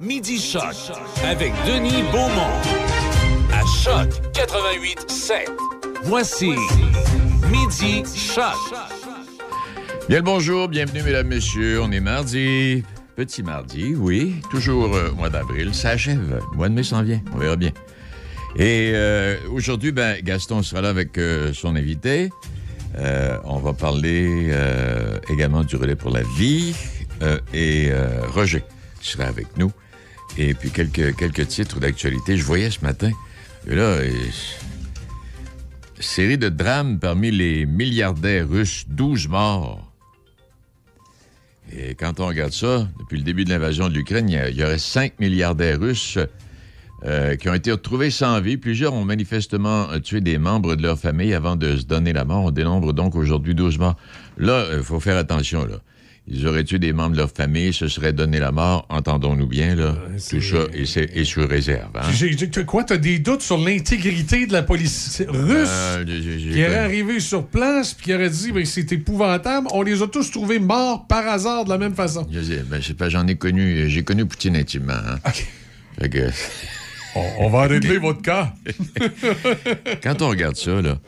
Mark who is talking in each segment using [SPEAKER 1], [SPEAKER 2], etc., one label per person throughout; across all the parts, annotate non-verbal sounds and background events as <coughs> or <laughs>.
[SPEAKER 1] Midi Choc avec Denis Beaumont. À Choc 88 7. Voici Midi Choc.
[SPEAKER 2] Bien le bonjour, bienvenue mesdames, messieurs. On est mardi. Petit mardi, oui. Toujours euh, mois d'avril. Ça achève. Le mois de mai s'en vient. On verra bien. Et euh, aujourd'hui, ben, Gaston sera là avec euh, son invité. On va parler également du relais pour la vie. Et Roger sera avec nous. Et puis quelques, titres d'actualité. Je voyais ce matin. Là, euh, série de drames parmi les milliardaires russes, 12 morts. Et quand on regarde ça, depuis le début de l'invasion de l'Ukraine, il y aurait 5 milliardaires russes euh, qui ont été retrouvés sans vie. Plusieurs ont manifestement euh, tué des membres de leur famille avant de se donner la mort. On dénombre donc aujourd'hui 12 morts. Là, il faut faire attention, là. Ils auraient tué des membres de leur famille, se seraient donné la mort, entendons-nous bien, là. Tout ça est, sous réserve. hein.
[SPEAKER 3] T'as quoi, t'as des doutes sur l'intégrité de la police russe
[SPEAKER 2] Euh, j'ai
[SPEAKER 3] qui aurait arrivé sur place puis qui aurait dit ben, c'est épouvantable. On les a tous trouvés morts par hasard de la même façon?
[SPEAKER 2] Je sais, ben, je sais pas, j'en ai connu, j'ai connu Poutine intimement. hein.
[SPEAKER 3] OK.
[SPEAKER 2] Fait que,
[SPEAKER 3] On, on va <laughs> régler votre cas.
[SPEAKER 2] quand on regarde ça, là,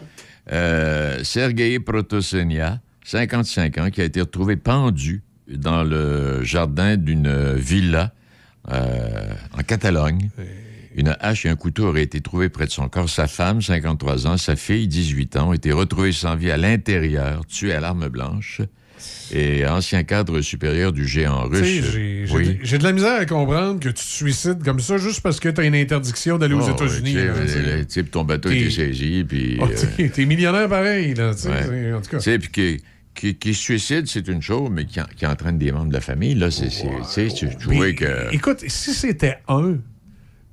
[SPEAKER 2] euh, Sergei Protosenia, 55 ans, qui a été retrouvé pendu dans le jardin d'une villa euh, en Catalogne. Une hache et un couteau auraient été trouvés près de son corps. Sa femme, 53 ans, sa fille, 18 ans, ont été retrouvés sans vie à l'intérieur, tués à l'arme blanche. Et ancien cadre supérieur du géant
[SPEAKER 3] Tu
[SPEAKER 2] russe.
[SPEAKER 3] J'ai
[SPEAKER 2] Oui.
[SPEAKER 3] de- la misère à comprendre que tu te suicides comme ça juste parce que t'as une interdiction d'aller aux
[SPEAKER 2] Oh,
[SPEAKER 3] États-Unis.
[SPEAKER 2] ouais, tu
[SPEAKER 3] tu
[SPEAKER 2] type, ton bateau été saisi, puis...
[SPEAKER 3] Oh,
[SPEAKER 2] euh,
[SPEAKER 3] t'es- T'es millionnaire pareil, là, tu
[SPEAKER 2] Ouais.
[SPEAKER 3] en tout cas.
[SPEAKER 2] Tu sais, puis qui, qui, qui se suicide, c'est une chose, mais qui, en- qui entraîne des membres de la famille, là, c'est... Tu tu trouvais que...
[SPEAKER 3] Écoute, si c'était un,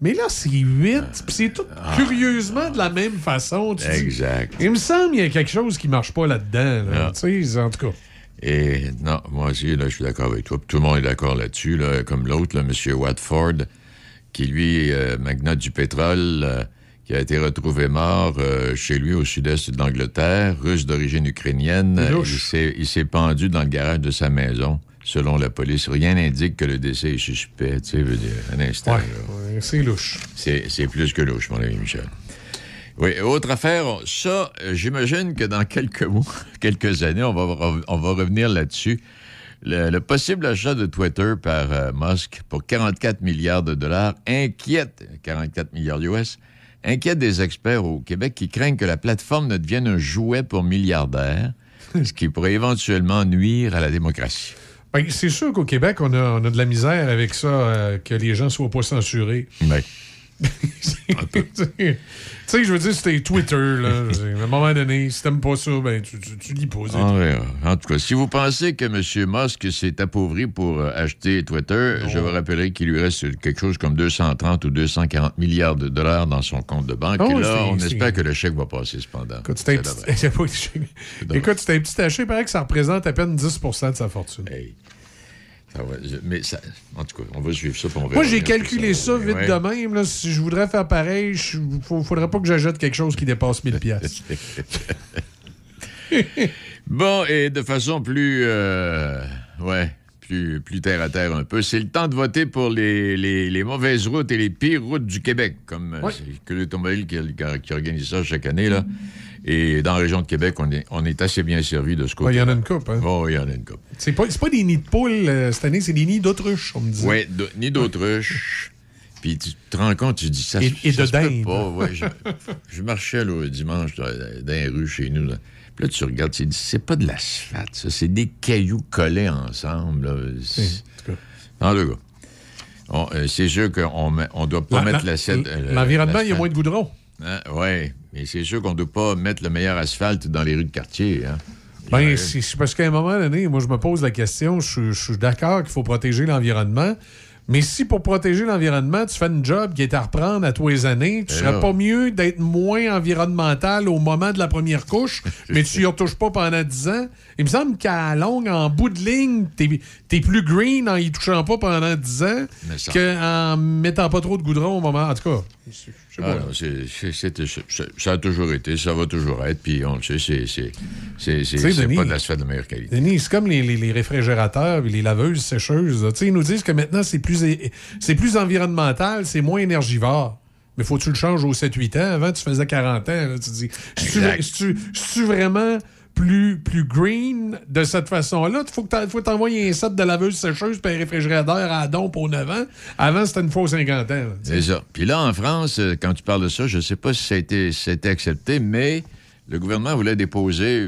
[SPEAKER 3] mais là, c'est huit, puis c'est tout curieusement de la même façon. tu dis.
[SPEAKER 2] Ah. Exact.
[SPEAKER 3] Il me semble qu'il y a quelque chose qui marche pas là-dedans. là,
[SPEAKER 2] Ah.
[SPEAKER 3] tu sais, en tout cas.
[SPEAKER 2] Et non, moi aussi, là, je suis d'accord avec toi. Tout le monde est d'accord là-dessus, là, comme l'autre, M. Watford, qui, lui, euh, magnat du pétrole, euh, qui a été retrouvé mort euh, chez lui au sud-est de l'Angleterre, russe d'origine ukrainienne.
[SPEAKER 3] C'est
[SPEAKER 2] Il s'est- pendu dans le garage de sa maison. Selon la police, rien n'indique que le décès est suspect. Tu sais, un instant.
[SPEAKER 3] Ouais, c'est louche.
[SPEAKER 2] C'est c'est plus que louche, mon ami Michel. Oui, autre affaire, ça, euh, j'imagine que dans quelques mois, <laughs> quelques années, on va, on va revenir là-dessus. Le, le possible achat de Twitter par euh, Musk pour 44 milliards de dollars inquiète, 44 milliards US, inquiète des experts au Québec qui craignent que la plateforme ne devienne un jouet pour milliardaires, <laughs> ce qui pourrait éventuellement nuire à la démocratie.
[SPEAKER 3] Ben, c'est sûr qu'au Québec, on a, on a de la misère avec ça, euh, que les gens soient pas censurés.
[SPEAKER 2] Ben, <laughs>
[SPEAKER 3] tu sais, je veux dire, c'était Twitter, là. À un moment donné, si t'aimes pas ça, ben, tu, tu, tu lis pas. c'est
[SPEAKER 2] En,
[SPEAKER 3] tout.
[SPEAKER 2] vrai, en tout cas, si vous pensez que M. Musk s'est appauvri pour euh, acheter Twitter, je vous rappellerai qu'il lui reste quelque chose comme 230 ou 240 milliards de dollars dans son compte de banque.
[SPEAKER 3] Oh,
[SPEAKER 2] Et là,
[SPEAKER 3] c'est-
[SPEAKER 2] on
[SPEAKER 3] c'est-
[SPEAKER 2] espère que le chèque va passer cependant.
[SPEAKER 3] Écoute, c'était <laughs> un petit- c'est. Écoute, un petit achat, il paraît que ça représente à peine 10% de sa fortune.
[SPEAKER 2] Hey. Je- mais ça, en tout cas, on va suivre ça. on
[SPEAKER 3] Moi, j'ai calculé ça vite
[SPEAKER 2] donner.
[SPEAKER 3] de même. Là, si je voudrais faire pareil, il faudrait pas que j'achète quelque chose qui dépasse 1000 pièces. <laughs>
[SPEAKER 2] Bon, et de façon plus, euh, ouais, plus, plus terre à terre un peu, c'est le temps de voter pour les, les- les mauvaises routes et les pires routes du Québec, comme
[SPEAKER 3] Ouais.
[SPEAKER 2] c'est que l'automobile qui, qui organise ça chaque année là. Et dans la région de Québec, on est, on est assez bien servi de ce
[SPEAKER 3] Il y
[SPEAKER 2] côté.
[SPEAKER 3] en a une coupe. Hein?
[SPEAKER 2] Oh, il y en a une coupe.
[SPEAKER 3] C'est pas, pas des nids de poules euh, cette année, c'est des nids d'autruche, on me dit.
[SPEAKER 2] Ouais, de- ni d'autruche. <laughs> Puis tu te rends compte, tu dis ça.
[SPEAKER 3] Et- et
[SPEAKER 2] ça
[SPEAKER 3] de
[SPEAKER 2] se peut pas. Ouais, je, je marchais là, dimanche dans, dans les rues chez nous. Là. Puis là, tu regardes, tu dis, c'est pas de l'asphalte, ça. C'est des cailloux collés ensemble. là.
[SPEAKER 3] En tout cas.
[SPEAKER 2] En tout cas. Euh, c'est sûr qu'on ne on doit pas
[SPEAKER 3] La-
[SPEAKER 2] mettre
[SPEAKER 3] la-
[SPEAKER 2] l'assiette. euh,
[SPEAKER 3] L'environnement, il y a moins de goudron.
[SPEAKER 2] Hein? Oui, mais c'est sûr qu'on ne doit pas mettre le meilleur asphalte dans les rues de quartier. Hein?
[SPEAKER 3] Ben, c'est parce qu'à un moment donné, moi, je me pose la question, je, je suis d'accord qu'il faut protéger l'environnement, mais si pour protéger l'environnement, tu fais une job qui est à reprendre à tous les années, tu
[SPEAKER 2] Et
[SPEAKER 3] serais
[SPEAKER 2] là.
[SPEAKER 3] pas mieux d'être moins environnemental au moment de la première couche, <laughs> mais tu y retouches pas pendant 10 ans? Il me semble qu'à longue, en bout de ligne, t'es es plus green en y touchant pas pendant 10 ans qu'en mettant pas trop de goudron au moment. En tout cas,
[SPEAKER 2] ça a toujours été, ça va toujours être, puis on le sait, c'est- pas de l'asphalte de meilleure qualité.
[SPEAKER 3] Denis, c'est comme les, les- les réfrigérateurs les laveuses sécheuses. Ils nous disent que maintenant, c'est plus plus, environnemental, c'est moins énergivore. Mais faut que tu le changes aux 7-8 ans. Avant, tu faisais 40 ans. Là, tu te dis, tu vraiment plus, plus green de cette façon-là? Il faut t'envoyer un set de laveuse sécheuse et un réfrigérateur à don pour 9 ans. Avant, c'était une fausse 50 ans.
[SPEAKER 2] C'est ça. Puis là, en France, euh, quand tu parles de ça, je ne sais pas si ça a, été, accepté, mais le gouvernement voulait déposer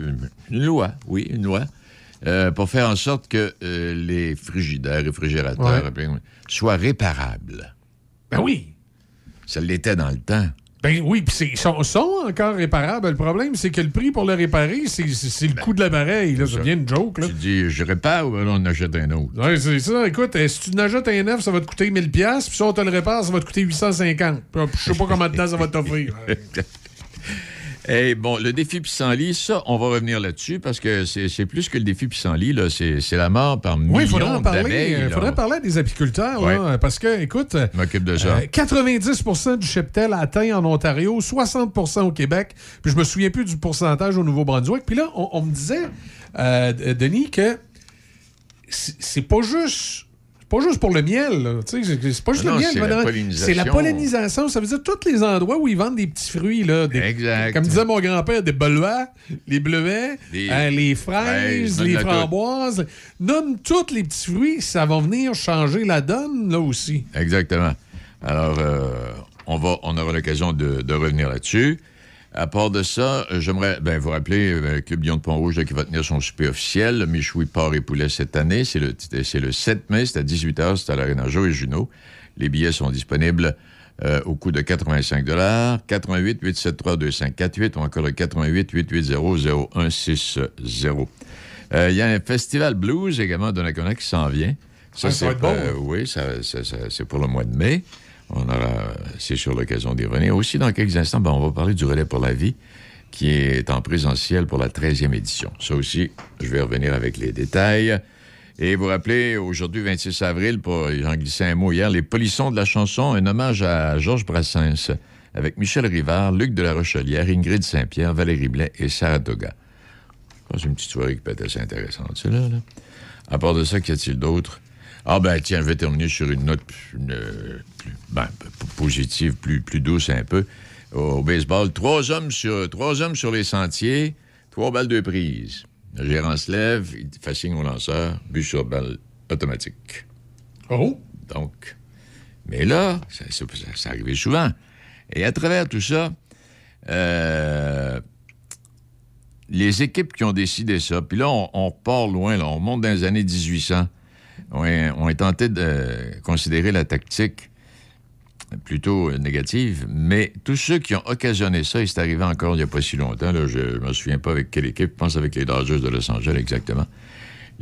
[SPEAKER 2] une loi, oui, une loi, euh, pour faire en sorte que euh, les frigidaires, réfrigérateurs soient réparables.
[SPEAKER 3] Ben oui.
[SPEAKER 2] Ça l'était dans le temps.
[SPEAKER 3] Ben oui, puis ils sont, encore réparables. Le problème, c'est que le prix pour le réparer, c'est le ben, coût de l'appareil. Ça devient une joke. Là.
[SPEAKER 2] Tu dis, je répare ou on achète un autre?
[SPEAKER 3] Oui, c'est ça. Écoute, euh, si tu achètes un neuf, ça va te coûter 1000$, puis si on te le répare, ça va te coûter 850$. Je sais pas comment de temps ça va t'offrir. <laughs>
[SPEAKER 2] Eh bon, le défi pissenlit, ça, on va revenir là-dessus parce que c'est plus que le défi pissenlit, là. C'est la mort par millions
[SPEAKER 3] Oui, il faudrait en parler. Il faudrait parler des apiculteurs, là, parce que, écoute,
[SPEAKER 2] de ça.
[SPEAKER 3] 90% euh, du cheptel atteint en Ontario, 60% au Québec, puis je me souviens plus du pourcentage au Nouveau-Brunswick. Puis là, on, me disait, euh, Denis, que c'est pas juste pas juste pour le miel. C'est pas juste
[SPEAKER 2] le
[SPEAKER 3] miel. C'est la, pollinisation. Ça veut dire tous les endroits où ils vendent des petits fruits. Là, Comme disait mon grand-père, des belois, les bleuets, les, hein, fraises, les framboises. Nomme tous les petits fruits. Ça va venir changer la donne là aussi.
[SPEAKER 2] Exactement. Alors, euh, on, va, on aura l'occasion de, de revenir là-dessus. À part de ça, euh, j'aimerais ben, vous rappeler euh, le Club Lyon de Pont-Rouge qui va tenir son souper officiel, Michoui, Port et Poulet cette année. C'est le, le 7 mai, c'est à 18h, c'est à l'Arena Jo et Juno. Les billets sont disponibles euh, au coût de 85 88 873 2548 ou encore le 88 880 0160. Il y a un festival blues également de Nakona qui s'en vient.
[SPEAKER 3] Ça, c'est bon.
[SPEAKER 2] oui, ça, c'est pour le mois de mai. On aura, c'est sur l'occasion d'y revenir. Aussi, dans quelques instants, ben, on va parler du relais pour la vie, qui est en présentiel pour la 13e édition. Ça aussi, je vais revenir avec les détails. Et vous rappelez, aujourd'hui, 26 avril, pour, j'en glissais un mot hier, les polissons de la chanson, un hommage à Georges Brassens, avec Michel Rivard, Luc de la Rochelière, Ingrid Saint-Pierre, Valérie Blais et Sarah Doga. C'est une petite soirée qui peut être assez intéressante, c'est là, là. À part de ça, qu'y a-t-il d'autre? Ah ben tiens, je vais terminer sur une note ben, positive, plus, plus douce un peu. Au, baseball, trois hommes, sur, trois hommes sur les sentiers, trois balles de prise. Le gérant se lève, il fait signe au lanceur, but sur balle automatique.
[SPEAKER 3] Oh!
[SPEAKER 2] Donc, mais là, ça, ça, arrivait souvent. Et à travers tout ça, euh, les équipes qui ont décidé ça, puis là, on, on part loin, là, on monte dans les années 1800 ont, tenté de considérer la tactique plutôt négative, mais tous ceux qui ont occasionné ça, et c'est arrivé encore il n'y a pas si longtemps, je ne me souviens pas avec quelle équipe, je pense avec les Dodgers de Los Angeles exactement.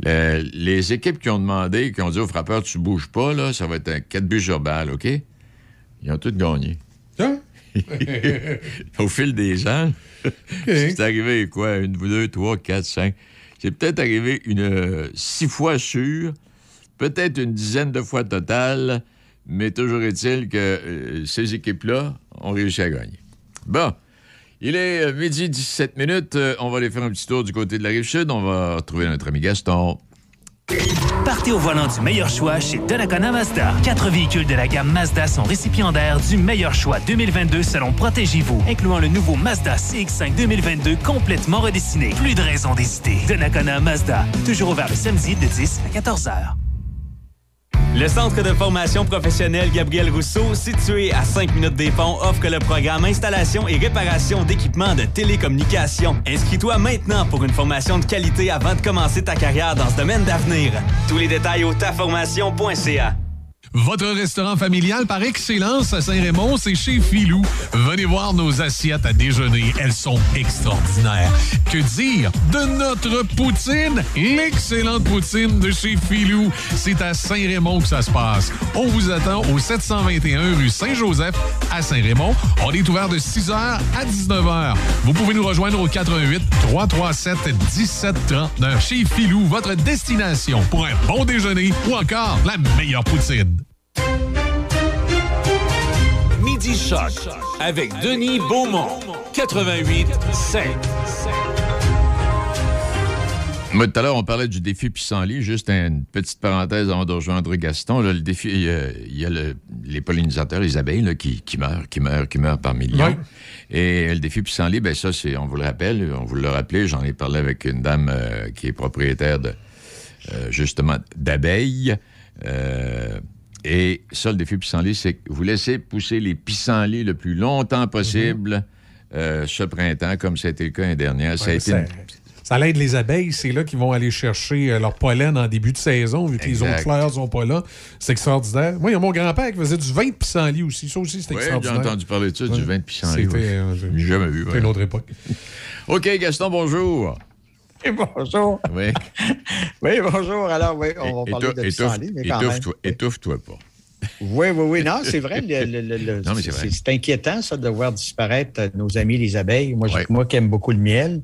[SPEAKER 2] les équipes qui ont demandé, qui ont dit au frappeur, tu bouges pas, là, ça va être un 4 buts sur balle, OK? Ils ont tous gagné.
[SPEAKER 3] Hein? <laughs>
[SPEAKER 2] au fil des ans, <laughs> c'est arrivé quoi? Une, deux, trois, quatre, cinq. C'est peut-être arrivé une euh, six fois sûr peut-être une dizaine de fois total, mais toujours est-il que euh, ces équipes-là ont réussi à gagner. Bon. Il est euh, midi 17 minutes. Euh, on va aller faire un petit tour du côté de la rive sud. On va retrouver notre ami Gaston.
[SPEAKER 4] Partez au volant du meilleur choix chez Donnacona Mazda. Quatre véhicules de la gamme Mazda sont récipiendaires du meilleur choix 2022 selon Protégez-vous, incluant le nouveau Mazda CX-5 2022 complètement redessiné. Plus de raison d'hésiter. Donnacona Mazda, toujours ouvert le samedi de 10 à 14 heures.
[SPEAKER 5] Le Centre de formation professionnelle Gabriel Rousseau, situé à 5 minutes des ponts, offre le programme Installation et réparation d'équipements de télécommunications. Inscris-toi maintenant pour une formation de qualité avant de commencer ta carrière dans ce domaine d'avenir. Tous les détails au taformation.ca.
[SPEAKER 6] Votre restaurant familial par excellence à Saint-Raymond, c'est chez Filou. Venez voir nos assiettes à déjeuner. Elles sont extraordinaires. Que dire de notre poutine? L'excellente poutine de chez Filou. C'est à Saint-Raymond que ça se passe. On vous attend au 721 rue Saint-Joseph à Saint-Raymond. On est ouvert de 6h à 19h. Vous pouvez nous rejoindre au 88 337 1739. Chez Filou, votre destination pour un bon déjeuner ou encore la meilleure poutine.
[SPEAKER 1] Midi Choc avec Denis Beaumont, 88 5.
[SPEAKER 2] Moi, tout à l'heure, on parlait du défi pissenlit. Juste une petite parenthèse avant de rejoindre Gaston. le défi, il y a, les pollinisateurs, les abeilles, qui, meurent, qui meurent, qui meurent par millions. Et le défi pissenlit, ben ça, c'est, on vous le rappelle, on vous le rappelé, j'en ai parlé avec une dame euh, qui est propriétaire de, euh, justement, d'abeilles. Euh, et ça, le défi pissenlit, c'est que vous laissez pousser les pissenlits le plus longtemps possible mm-hmm. ce printemps, comme ça a été le cas l'année dernière. ça a été
[SPEAKER 3] ça l'aide les abeilles. C'est là qu'ils vont aller chercher euh, leur pollen en début de saison, vu que les autres fleurs sont pas là. C'est extraordinaire. Moi, il y a mon grand-père qui faisait du vin de pissenlit aussi. Ça aussi, c'est extraordinaire.
[SPEAKER 2] j'ai entendu parler de ça, du vin de pissenlit. C'était
[SPEAKER 3] euh, jamais vu. une autre époque. <laughs>
[SPEAKER 2] OK, Gaston, bonjour. <laughs>
[SPEAKER 7] bonjour.
[SPEAKER 2] Oui. <laughs>
[SPEAKER 7] oui, bonjour. Alors, oui, on va parler de pissenlit, mais quand
[SPEAKER 2] étouffe-toi, étouffe-toi pas.
[SPEAKER 7] Oui, oui, oui. Non, c'est vrai. <laughs> c'est inquiétant, ça, de voir disparaître nos amis les abeilles. Moi, moi qui aime beaucoup le miel,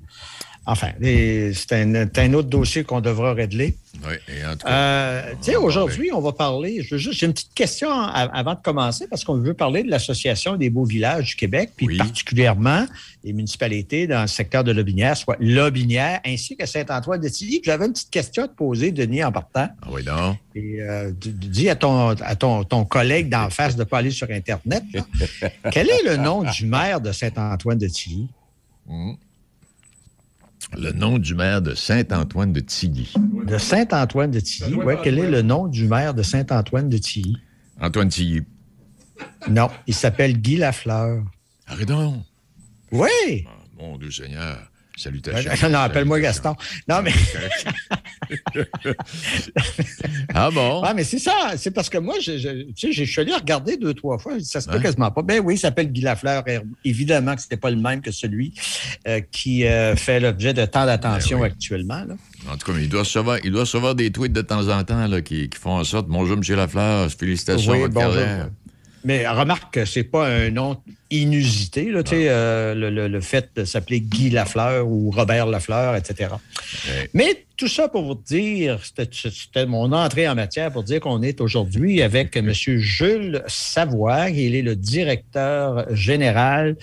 [SPEAKER 7] Enfin, c'est un, autre dossier qu'on devra régler.
[SPEAKER 2] Oui, et en tout
[SPEAKER 7] cas. Euh, tu sais, aujourd'hui, on va parler. J'ai une petite question avant de commencer parce qu'on veut parler de l'Association des beaux villages du Québec, puis particulièrement les municipalités dans le secteur de Lobinière, soit Lobinière, ainsi que Saint-Antoine-de-Tilly. J'avais une petite question à te poser, Denis, en partant.
[SPEAKER 2] Ah oui, non.
[SPEAKER 7] Et euh, dis à ton, à ton, ton collègue d'en face de ne pas aller sur Internet. <laughs> Quel est le nom du maire de Saint-Antoine-de-Tilly?
[SPEAKER 2] Hum le nom du maire de Saint-Antoine de Tilly.
[SPEAKER 7] De Saint-Antoine de Tilly, oui. Quel est le nom du maire de Saint-Antoine de Tilly?
[SPEAKER 2] Antoine Tilly.
[SPEAKER 7] Non, il s'appelle Guy Lafleur.
[SPEAKER 2] Arrête donc.
[SPEAKER 7] Oui.
[SPEAKER 2] Ah, mon Dieu Seigneur. Salutations. <laughs>
[SPEAKER 7] Non, appelle-moi Gaston. Non, mais. <laughs> <laughs>
[SPEAKER 2] ah bon?
[SPEAKER 7] Ah, mais c'est ça. C'est parce que moi, je, je, tu sais, je suis allé regarder deux, trois fois. Ça se peut quasiment pas. Ben oui, il s'appelle Guy Lafleur. Évidemment que ce n'était pas le même que celui euh, qui euh, fait l'objet de tant d'attention ben actuellement.
[SPEAKER 2] En tout cas, il doit, recevoir, il doit recevoir des tweets de temps en temps là, qui, font en sorte Bonjour, M. Lafleur, félicitations à votre carrière.
[SPEAKER 7] Mais remarque que c'est pas un nom inusité, là, euh, le, le, fait de s'appeler Guy Lafleur ou Robert Lafleur, etc. Mais tout ça pour vous dire, c'était mon entrée en matière pour dire qu'on est aujourd'hui avec <laughs> M. Jules Savoie. Il est le directeur général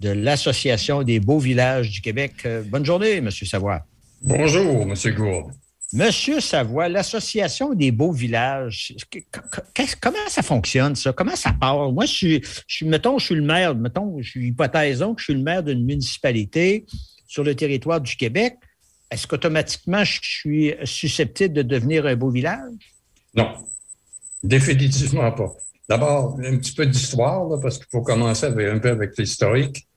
[SPEAKER 7] de l'Association des beaux villages du Québec. Euh, bonne journée, M. Savoie.
[SPEAKER 8] Bonjour, M. Gourde.
[SPEAKER 7] Monsieur Savoie, l'Association des beaux villages, comment ça fonctionne, ça? Comment ça part? Moi, je suis, mettons, je suis le maire, mettons, je suis hypothèsons que je suis le maire d'une municipalité sur le territoire du Québec. Est-ce qu'automatiquement, je suis susceptible de devenir un beau village?
[SPEAKER 8] Non, définitivement pas. D'abord, un petit peu d'histoire, parce qu'il faut commencer un peu avec l'historique.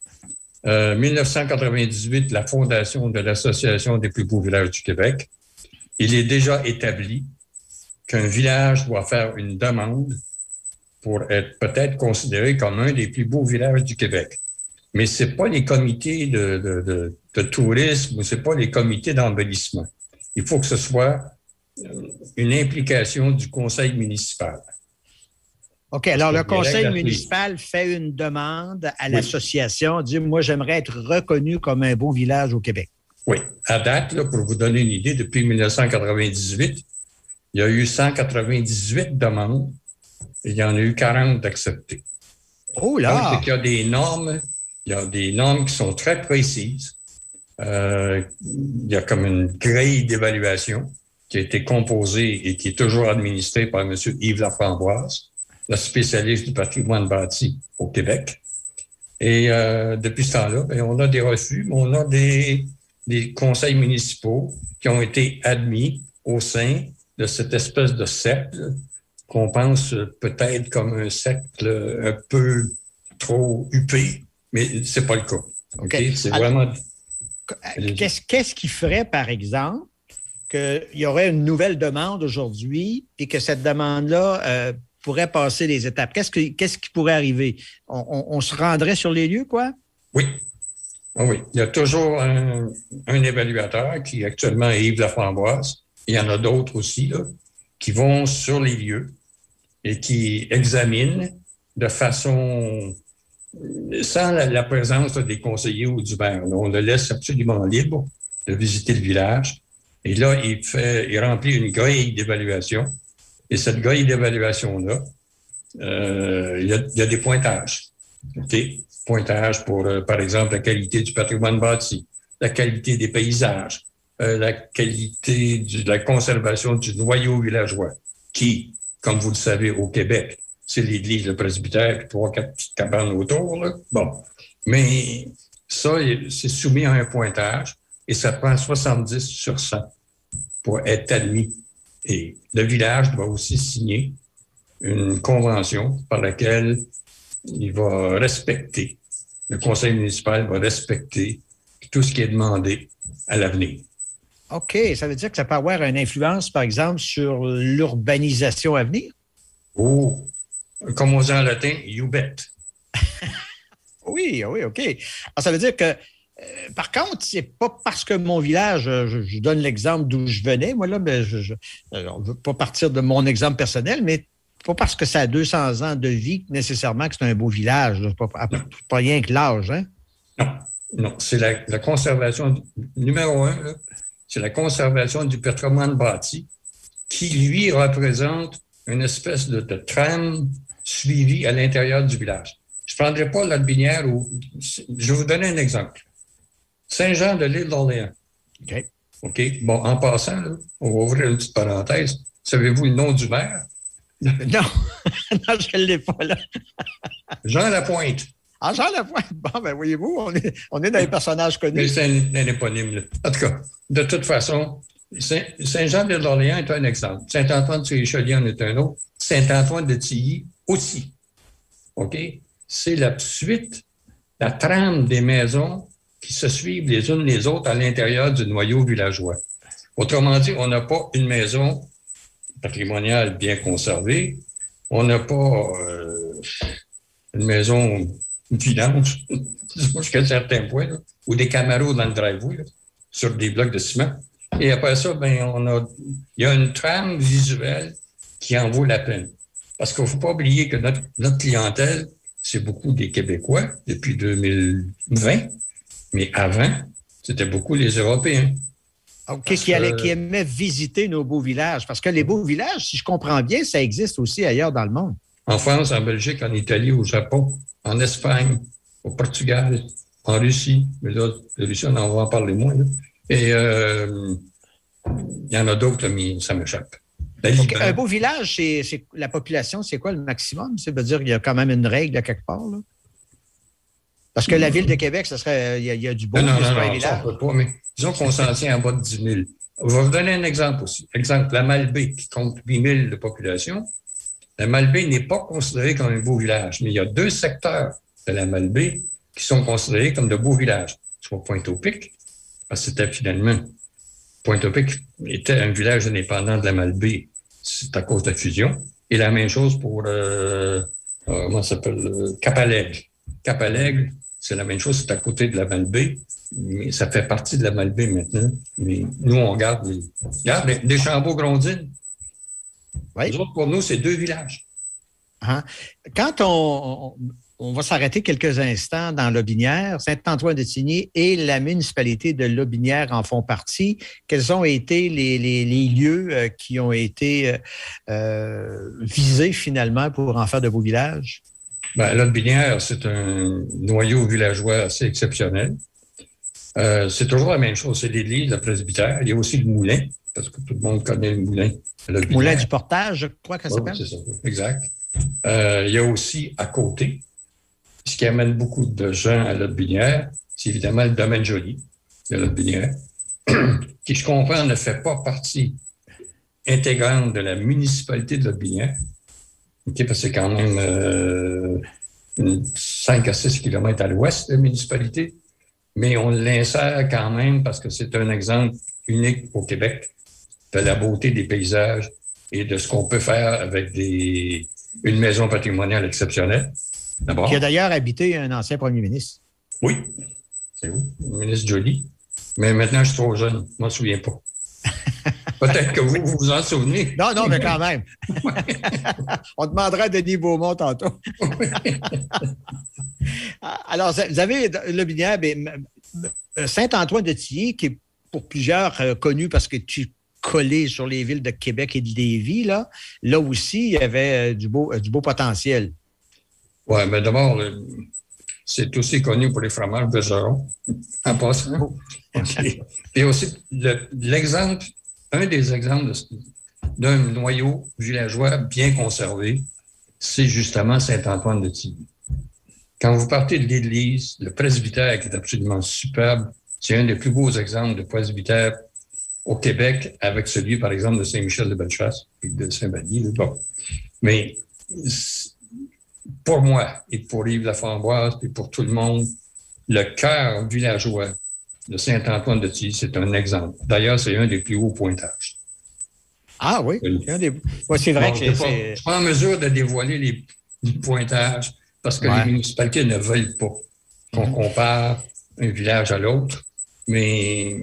[SPEAKER 8] Euh, 1998, la fondation de l'Association des plus beaux villages du Québec il est déjà établi qu'un village doit faire une demande pour être peut-être considéré comme un des plus beaux villages du Québec. Mais ce n'est pas les comités de, tourisme ou ce n'est pas les comités d'embellissement. Il faut que ce soit euh, une implication du conseil municipal.
[SPEAKER 7] OK, alors le conseil municipal fait une demande à l'association, dit, moi j'aimerais être reconnu comme un beau village au Québec.
[SPEAKER 8] Oui. À date, pour vous donner une idée, depuis 1998, il y a eu 198 demandes et il y en a eu 40 acceptées.
[SPEAKER 7] Oh là!
[SPEAKER 8] Donc, il y a des normes, il y a des normes qui sont très précises. Euh, il y a comme une grille d'évaluation qui a été composée et qui est toujours administrée par M. Yves Laframboise, le spécialiste du patrimoine bâti au Québec. Et euh, depuis ce temps-là, ben, on a des refus, mais on a des, des conseils municipaux qui ont été admis au sein de cette espèce de cercle qu'on pense peut-être comme un cercle un peu trop huppé, mais c'est pas le cas. OK? C'est vraiment.
[SPEAKER 7] Qu'est-ce qui ferait, par exemple, qu'il y aurait une nouvelle demande aujourd'hui et que cette demande-là euh, pourrait passer les étapes? Qu'est-ce qui, qui pourrait arriver? on, se rendrait sur les lieux, quoi?
[SPEAKER 8] Oui, oui, il y a toujours un, évaluateur qui actuellement est Yves Laframboise. Il y en a d'autres aussi là, qui vont sur les lieux et qui examinent de façon sans la, présence des conseillers ou du maire. On le laisse absolument libre de visiter le village. Et là, il fait, il remplit une grille d'évaluation. Et cette grille d'évaluation-là, euh, il, il, y a, des pointages. OK? pointage pour, euh, par exemple, la qualité du patrimoine bâti, la qualité des paysages, euh, la qualité de la conservation du noyau villageois, qui, comme vous le savez, au Québec, c'est l'église, le presbytère, trois, quatre petites cabanes autour. Bon. Mais ça, c'est soumis à un pointage et ça prend 70 sur 100 pour être admis. Et le village doit aussi signer une convention par laquelle il va respecter, le conseil municipal va respecter tout ce qui est demandé à l'avenir.
[SPEAKER 7] OK, ça veut dire que ça peut avoir une influence, par exemple, sur l'urbanisation à venir?
[SPEAKER 8] Oh, comme on dit en latin, you bet. <laughs>
[SPEAKER 7] oui, oui, OK. Alors, ça veut dire que, euh, par contre, c'est pas parce que mon village, euh, je, donne l'exemple d'où je venais, moi, là, mais je ne veux pas partir de mon exemple personnel, mais pas parce que ça a 200 ans de vie nécessairement que c'est un beau village. Pas, pas, rien que l'âge, hein?
[SPEAKER 8] Non, non. C'est la, conservation, numéro un, c'est la conservation du patrimoine bâti qui, lui, représente une espèce de, trame suivie à l'intérieur du village. Je ne prendrai pas la binière où. Je vais vous donner un exemple. Saint-Jean de l'île d'Orléans.
[SPEAKER 7] OK.
[SPEAKER 8] OK? Bon, en passant, on va ouvrir une petite parenthèse. Savez-vous le nom du maire? <laughs>
[SPEAKER 7] Non, <laughs> non je ne l'ai pas là. <laughs>
[SPEAKER 8] Jean Lapointe.
[SPEAKER 7] Ah, Jean Lapointe? Bon, ben voyez-vous, on est, on est dans les personnages connus.
[SPEAKER 8] Mais c'est un, éponyme. Là. En tout cas, de toute façon, Saint-Jean de l'Orléans est un exemple. Saint-Antoine de richelieu en est un autre. Saint-Antoine de Tilly aussi. OK? C'est la suite, la trame des maisons qui se suivent les unes les autres à l'intérieur du noyau villageois. Autrement dit, on n'a pas une maison patrimoniale bien conservée. On n'a pas euh, une maison vidange, <laughs> jusqu'à un certain point, ou des caméras dans le driveway, sur des blocs de ciment. Et après ça, ben, on a, il y a une trame visuelle qui en vaut la peine. Parce qu'il ne faut pas oublier que notre clientèle, c'est beaucoup des Québécois depuis 2020, mais avant, c'était beaucoup les Européens.
[SPEAKER 7] Qu'est-ce qui, allait, qui aimait visiter nos beaux villages? Parce que les beaux villages, si je comprends bien, ça existe aussi ailleurs dans le monde.
[SPEAKER 8] En France, en Belgique, en Italie, au Japon, en Espagne, au Portugal, en Russie. Mais là, la Russie, on en va en parler moins. Et euh, il y en a d'autres, mais ça m'échappe.
[SPEAKER 7] Un beau village, c'est la population, c'est quoi le maximum? Ça veut dire qu'il y a quand même une règle à quelque part. Là? Parce que la ville de Québec, ça serait, il y, a, du beau,
[SPEAKER 8] non, non, non, ça, peut pas, mais disons qu'on s'en tient en bas de 10 000. Je vais vous donner un exemple aussi. Exemple, la Malbaie, qui compte 8 000 de population. La Malbaie n'est pas considérée comme un beau village, mais il y a deux secteurs de la Malbaie qui sont considérés comme de beaux villages. Soit Pointe-au-Pic, parce que c'était finalement Pointe-au-Pic était un village indépendant de la Malbaie. C'est à cause de la fusion. Et la même chose pour, euh, euh comment ça s'appelle, euh, Capalègue, c'est la même chose, c'est à côté de la Malbaie, mais ça fait partie de la Malbaie maintenant. Mais nous, on garde les, regarde, les, Chambeaux-Grondines. Oui. pour nous, c'est deux villages.
[SPEAKER 7] Hein? Quand on, on va s'arrêter quelques instants dans Lobinière. Saint-Antoine-de-Tigny et la municipalité de Lobinière en font partie. Quels ont été les, lieux euh, qui ont été euh, euh, visés finalement pour en faire de beaux villages?
[SPEAKER 8] Bien, Lobinière, c'est un noyau villageois assez exceptionnel. c'est toujours la même chose. C'est l'église, le presbytère. Il y a aussi le moulin, parce que tout le monde connaît le moulin.
[SPEAKER 7] Le moulin du portage, je crois que ça s'appelle.
[SPEAKER 8] c'est ça, exact. il y a aussi à côté, ce qui amène beaucoup de gens à Lotbinière, c'est évidemment le domaine joli de Lotbinière, <clears throat> qui, je comprends, ne fait pas partie intégrante de la municipalité de Lotbinière, parce que c'est quand même 5 euh, à 6 kilomètres à l'ouest de la municipalité, mais on l'insère quand même parce que c'est un exemple unique au Québec de la beauté des paysages et de ce qu'on peut faire avec des, une maison patrimoniale exceptionnelle.
[SPEAKER 7] Qui a d'ailleurs habité un ancien premier ministre.
[SPEAKER 8] Oui, c'est vous, le ministre Joly. Mais maintenant, je suis trop jeune, je ne m'en souviens pas. <laughs> Peut-être que vous, vous vous en souvenez.
[SPEAKER 7] Non, non, mais quand même. <laughs> On demandera à Denis Beaumont tantôt. Alors, vous avez le binière, Saint-Antoine de Tilly, qui est pour plusieurs euh, connu parce que tu collé sur les villes de Québec et de Lévis, là, là aussi, il y avait euh, du beau, euh, du beau potentiel.
[SPEAKER 8] Oui, mais d'abord, c'est aussi connu pour les fromages Bergeron, en passant. Et <laughs> aussi, l'exemple, un des exemples d'un noyau villageois bien conservé, c'est justement Saint-Antoine de Tilly. Quand vous partez de l'église, le presbytère qui est absolument superbe, c'est un des plus beaux exemples de presbytère au Québec avec celui, par exemple, de Saint-Michel de Bellechasse et de Saint-Badi. Bon. Mais pour moi et pour Yves Laframboise et pour tout le monde, le cœur villageois de Saint-Antoine de Tilly, c'est un exemple. D'ailleurs, c'est un des plus hauts pointages.
[SPEAKER 7] Ah oui? c'est vrai que c'est.
[SPEAKER 8] Je suis pas en mesure de dévoiler les, pointages parce que les municipalités ne veulent pas qu'on mhm. compare un village à l'autre, mais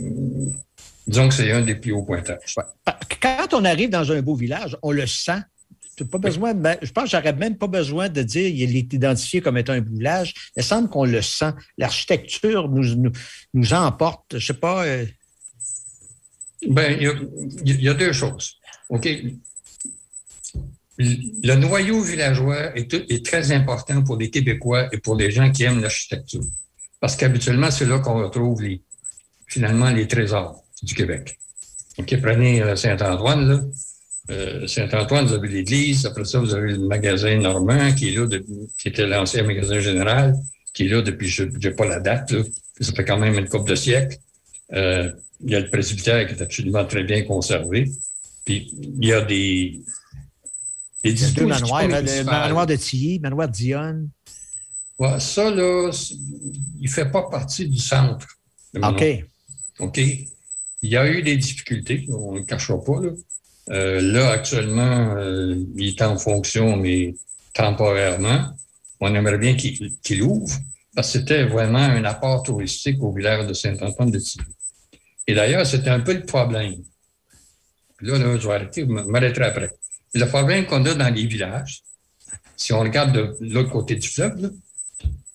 [SPEAKER 8] disons que c'est un des plus hauts pointages.
[SPEAKER 7] Quand on arrive dans un beau village, on le sent. Pas besoin, je pense que j'aurais même pas besoin de dire qu'il est identifié comme étant un village. Il semble qu'on le sent. L'architecture nous, emporte. Je sais pas. Euh,
[SPEAKER 8] ben, il y, a deux choses. OK? Le noyau villageois est, très important pour les Québécois et pour les gens qui aiment l'architecture. Parce qu'habituellement, c'est là qu'on retrouve finalement les trésors du Québec. OK, prenez euh, Saint-Antoine, là. Euh, Saint-Antoine, vous avez l'église. Après ça, vous avez le magasin normand qui est là, qui était l'ancien magasin général, qui est là depuis, je n'ai pas la date, là. Ça fait quand même une couple de siècles. Euh, il y a le presbytère qui est absolument très bien conservé. Puis il y a des.
[SPEAKER 7] des il y a deux manoirs, le manoir de Tilly, le manoir de Dionne.
[SPEAKER 8] Ouais, ça, là, il ne fait pas partie du centre.
[SPEAKER 7] OK.
[SPEAKER 8] OK. Il y a eu des difficultés, on ne le cachera pas. Là, euh, là actuellement, euh, il est en fonction, mais temporairement. On aimerait bien qu'il ouvre, parce que c'était vraiment un apport touristique au village de Saint-Antoine-de-Tilly. Et d'ailleurs, c'était un peu le problème. Là, là, je vais arrêter, je m'arrêterai après. Le problème qu'on a dans les villages, si on regarde de l'autre côté du fleuve, là,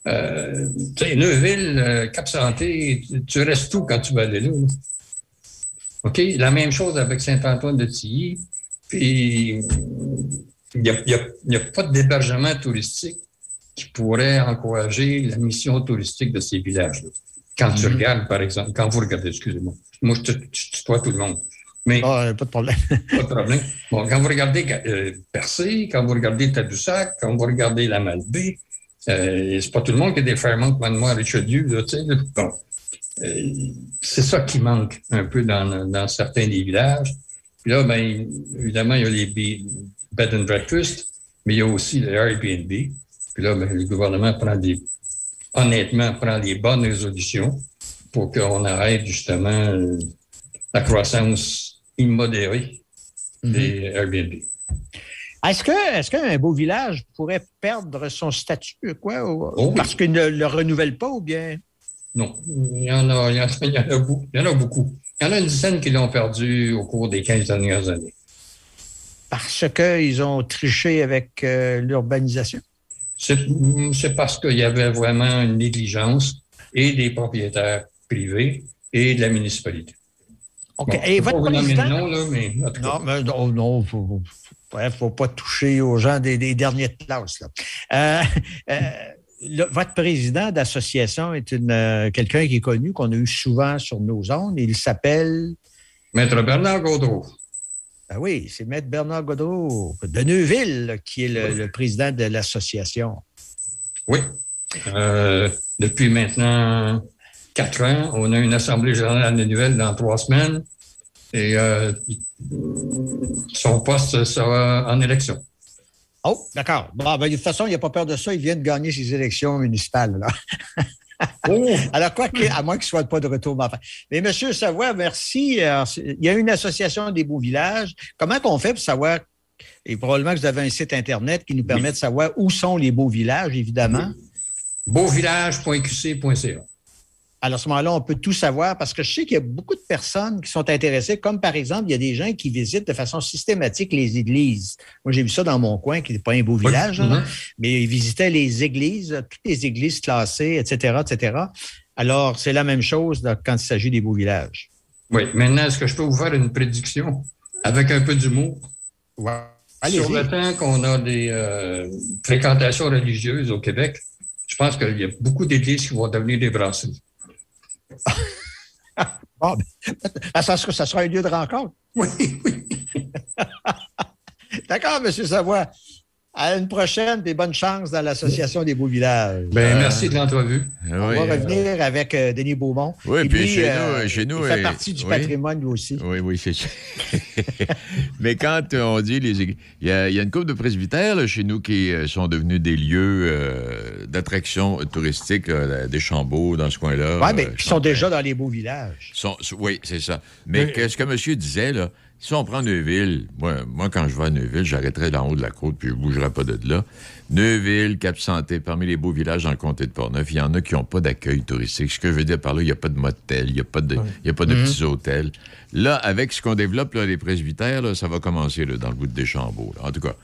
[SPEAKER 8] euh, tu sais, Neuville, euh, Cap-Santé, tu restes où quand tu vas aller là? OK? La même chose avec Saint-Antoine-de-Tilly. Puis, il n'y a, pas d'hébergement touristique qui pourrait encourager la mission touristique de ces villages-là. Quand tu mm-hmm. regardes, par exemple, quand vous regardez, excusez-moi, moi, je, tutoie tout le monde.
[SPEAKER 7] Mais, ah, pas de problème.
[SPEAKER 8] pas de problème. Bon, quand vous regardez euh, Percé, quand vous regardez Tadoussac, quand vous regardez la Malbaie, euh, c'est pas tout le monde qui a des frères comme moi à Richelieu, là, tu sais. Bon. Euh, c'est ça qui manque un peu dans, dans certains des villages. Puis là, ben, évidemment, il y a les bed and breakfast, mais il y a aussi les Airbnb. Puis là, ben, le gouvernement prend des, honnêtement, prend les bonnes résolutions pour qu'on arrête justement euh, la croissance immodérée des mm-hmm. Airbnb.
[SPEAKER 7] Est-ce que est-ce qu'un beau village pourrait perdre son statut, quoi, oh parce qu'il ne le renouvelle pas ou bien?
[SPEAKER 8] Non, il y en a, il y en a, beaucoup. Il y en a beaucoup. Il y en a une dizaine qui l'ont perdu au cours des 15 dernières années.
[SPEAKER 7] Parce qu'ils ont triché avec euh, l'urbanisation?
[SPEAKER 8] C'est parce qu'il y avait vraiment une négligence et des propriétaires privés et de la municipalité.
[SPEAKER 7] OK. et votre président... Nom, là, mais, non, mais non, non, faut, bref, faut pas toucher aux gens des, derniers de classe. Là. Euh, euh, votre président d'association est euh, quelqu'un qui est connu, qu'on a eu souvent sur nos zones. Il s'appelle.
[SPEAKER 8] Maître Bernard Gaudreau.
[SPEAKER 7] Ben oui, c'est Maître Bernard Gaudreau de Neuville qui est le, président de l'association.
[SPEAKER 8] Oui. Euh, depuis maintenant quatre ans, on a une assemblée générale de Neuville dans trois semaines et euh, son poste sera en élection.
[SPEAKER 7] Oh, d'accord. Bon, ben, de toute façon, il n'a pas peur de ça. Il vient de gagner ses élections municipales. Là. <laughs> Oh. Alors, quoi à moins qu'il ne soit pas de retour. Mais Monsieur Savoie, merci. il y a une association des beaux villages. Comment on fait pour savoir, et probablement que vous avez un site Internet qui nous permet de savoir où sont les beaux villages, évidemment?
[SPEAKER 8] Beauvillage.qc.ca.
[SPEAKER 7] Alors, à ce moment-là, on peut tout savoir parce que je sais qu'il y a beaucoup de personnes qui sont intéressées, comme par exemple, il y a des gens qui visitent de façon systématique les églises. Moi, j'ai vu ça dans mon coin, qui n'est pas un beau village, mm-hmm. mais ils visitaient les églises, toutes les églises classées, etc., etc. Alors, c'est la même chose quand il s'agit des beaux villages.
[SPEAKER 8] Oui. Maintenant, est-ce que je peux vous faire une prédiction avec un peu d'humour?
[SPEAKER 7] Ouais.
[SPEAKER 8] Sur le temps qu'on a des euh, fréquentations religieuses au Québec, je pense qu'il y a beaucoup d'églises qui vont devenir des brasseries. <laughs>
[SPEAKER 7] bon, ben, ça, sera, ça sera un lieu de rencontre.
[SPEAKER 8] Oui, oui. <laughs>
[SPEAKER 7] D'accord, M. Savoie. À une prochaine, des bonnes chances dans l'Association des beaux villages.
[SPEAKER 8] Ben, merci de l'entrevue.
[SPEAKER 7] On va revenir avec euh, Denis Beaumont.
[SPEAKER 2] Oui, puis chez, nous, chez nous.
[SPEAKER 7] Il fait partie du patrimoine, lui aussi.
[SPEAKER 2] Oui, oui, c'est ça. <laughs> Mais quand on dit les il y, a, il y a une couple de presbytères là, chez nous qui euh, sont devenus des lieux euh, d'attraction touristique, des chambeaux dans ce coin-là.
[SPEAKER 7] Oui, mais qui sont déjà dans les beaux villages.
[SPEAKER 2] Sont, oui, c'est ça. Mais, mais ce que monsieur disait, là, si on prend Neuville, moi, moi quand je vais à Neuville, j'arrêterai d'en haut de la côte, puis je ne bougerai pas de là. Neuville, Cap-Santé, parmi les beaux villages dans le comté de Portneuf, il y en a qui n'ont pas d'accueil touristique. Ce que je veux dire par là, il n'y a pas de motel, il n'y a pas de, il y a pas de petits hôtels. Là, avec ce qu'on développe, là, les presbytères, là, ça va commencer là, dans le bout de Deschambault. En tout cas,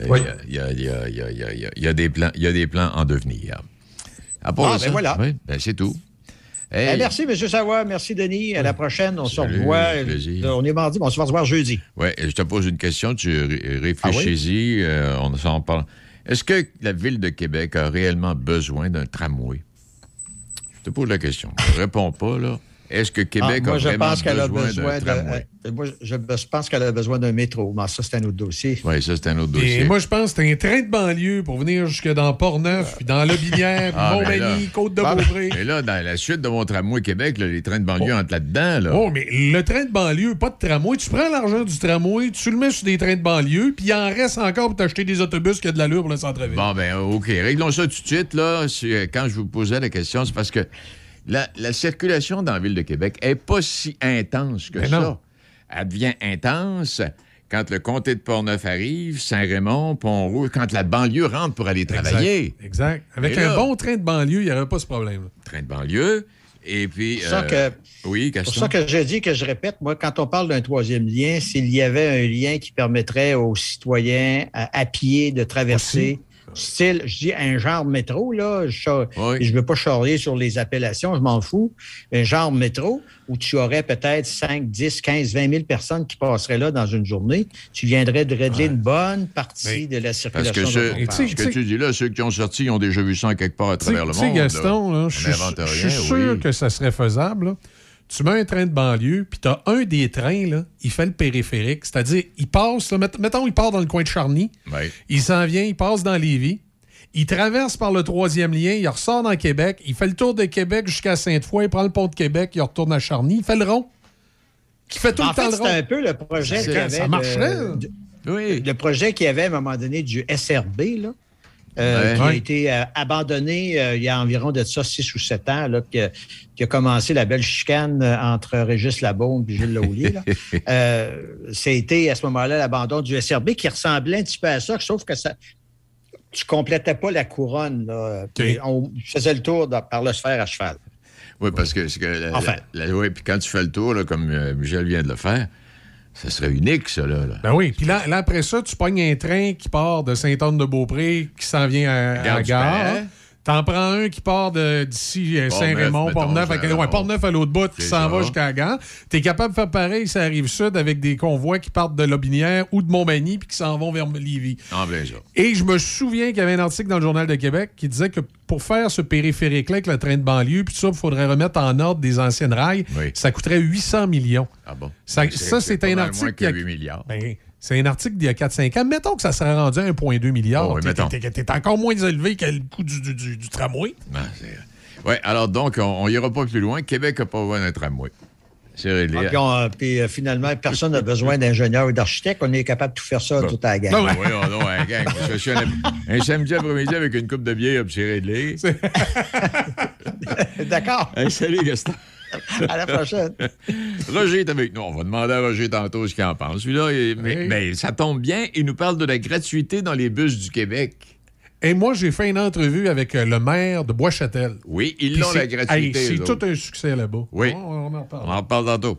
[SPEAKER 2] il y, a, y, a, y, a, des plans, il y a des plans en devenir.
[SPEAKER 7] À ah, ben voilà.
[SPEAKER 2] ben c'est tout.
[SPEAKER 7] Hey. merci, M. Savoie. Merci, Denis. À la prochaine. On se revoit. On est mardi, mais on se va revoir jeudi.
[SPEAKER 2] Oui, je te pose une question. Tu réfléchis-y. Ah euh, on s'en parle. Est-ce que la Ville de Québec a réellement besoin d'un tramway? Je te pose la question. Ne réponds pas, là. Est-ce que Québec ah, a vraiment besoin, d'un tramway?
[SPEAKER 7] moi, je, pense qu'elle a besoin d'un métro. Mais ça, c'est un autre dossier.
[SPEAKER 2] Oui, ça, c'est un autre dossier.
[SPEAKER 3] Et moi, je pense que c'est un train de banlieue pour venir jusque dans Port-Neuf, puis dans Lobinière, ah, Montmagny, Côte-de-Beaupré.
[SPEAKER 2] Et là, dans la suite de mon tramway Québec, les trains de banlieue oh. entrent là-dedans. Là.
[SPEAKER 3] Oh, mais le train de banlieue, pas de tramway. Tu prends l'argent du tramway, tu le mets sur des trains de banlieue, puis il en reste encore pour t'acheter des autobus qui ont de l'allure pour le centre-ville.
[SPEAKER 2] Bon, ben, OK. Réglons ça tout de suite. Là. Quand je vous posais la question, c'est parce que la, circulation dans la ville de Québec n'est pas si intense que ça. Elle devient intense quand le comté de Portneuf arrive, Saint-Raymond, Pont-Rouge, quand la banlieue rentre pour aller travailler.
[SPEAKER 3] Exact. Avec un bon train de banlieue, il n'y aurait pas ce problème.
[SPEAKER 2] Train de banlieue. Et puis.
[SPEAKER 7] C'est euh, oui, pour ça que je dis, que je répète, moi, quand on parle d'un troisième lien, s'il y avait un lien qui permettrait aux citoyens à, pied de traverser style, je dis un genre métro, là. Je ne veux pas charrier sur les appellations, je m'en fous. Un genre métro où tu aurais peut-être 5, 10, 15, 20 000 personnes qui passeraient là dans une journée. Tu viendrais de régler une bonne partie de la circulation.
[SPEAKER 2] Parce que ce, que tu dis là, ceux qui ont sorti ils ont déjà vu ça quelque part à travers le monde.
[SPEAKER 3] Gaston, je suis sûr que ça serait faisable tu mets un train de banlieue, puis tu as un des trains, là, il fait le périphérique. C'est-à-dire, il passe, mettons, il part dans le coin de Charny, il s'en vient, il passe dans Lévis, il traverse par le troisième lien, il ressort dans Québec, il fait le tour de Québec jusqu'à Sainte-Foy, il prend le pont de Québec, il retourne à Charny, il fait le rond. Qui fait tout le temps le rond.
[SPEAKER 7] C'est un peu le projet qu'il y avait.
[SPEAKER 3] Ça marcherait.
[SPEAKER 7] oui. Le projet qu'il y avait à un moment donné du SRB, là. Euh, qui a été euh, abandonné euh, il y a environ de ça six ou sept ans, là, qui, a commencé la belle chicane entre Régis Labaume et Gilles Laulier. <laughs> C'était à ce moment-là l'abandon du SRB qui ressemblait un petit peu à ça, sauf que ça, tu complétais pas la couronne. Là, On faisait le tour par le sphère à cheval.
[SPEAKER 2] Oui, parce que, que enfin. oui, puis quand tu fais le tour, là, comme Michel vient de le faire, ça serait unique, ça, là.
[SPEAKER 3] Ben oui. Puis là, après ça, tu pognes un train qui part de Sainte-Anne-de-Beaupré, qui s'en vient à, à la gare. T'en prends un qui part d'ici euh, Saint-Raymond, Port-Neuf, ouais, à l'autre bout, qui s'en va jusqu'à gare. T'es capable de faire pareil, ça arrive sud, avec des convois qui partent de Lobinière ou de Montmagny puis qui s'en vont vers Lévis.
[SPEAKER 2] Ah, bien sûr.
[SPEAKER 3] Et je me souviens qu'il y avait un article dans le Journal de Québec qui disait que pour faire ce périphérique-là avec le train de banlieue, puis ça, il faudrait remettre en ordre des anciennes rails, ça coûterait 800 millions.
[SPEAKER 2] Ah bon?
[SPEAKER 3] Ça, c'est un article
[SPEAKER 2] qui a... 8 milliards.
[SPEAKER 3] Ben, c'est un article d'il y a 4-5 ans. Mettons que ça serait rendu à 1,2 milliard. Oh, T'es encore moins élevé que le coût du, du, du tramway.
[SPEAKER 2] Ben, oui, alors donc, on n'ira pas plus loin. Québec n'a pas besoin d'un tramway. C'est réglé.
[SPEAKER 7] Puis, euh, finalement, personne n'a besoin <laughs> d'ingénieur ou d'architecte. On est capable de tout faire ça tout à la gang.
[SPEAKER 2] Non, oui, non, un gang. je suis un, samedi après-midi avec une coupe de bière, puis c'est réglé. <laughs>
[SPEAKER 7] D'accord.
[SPEAKER 2] salut, Gaston. <laughs>
[SPEAKER 7] à la prochaine. <laughs>
[SPEAKER 2] Roger est avec nous. On va demander à Roger tantôt ce qu'il en pense. Celui-là, mais, ça tombe bien. Il nous parle de la gratuité dans les bus du Québec.
[SPEAKER 3] Et moi, j'ai fait une entrevue avec euh, le maire de Bois-Châtel.
[SPEAKER 2] Oui, ils ont la gratuité.
[SPEAKER 3] c'est tout un succès là-bas.
[SPEAKER 2] Oui. On, en parle. On en parle tantôt.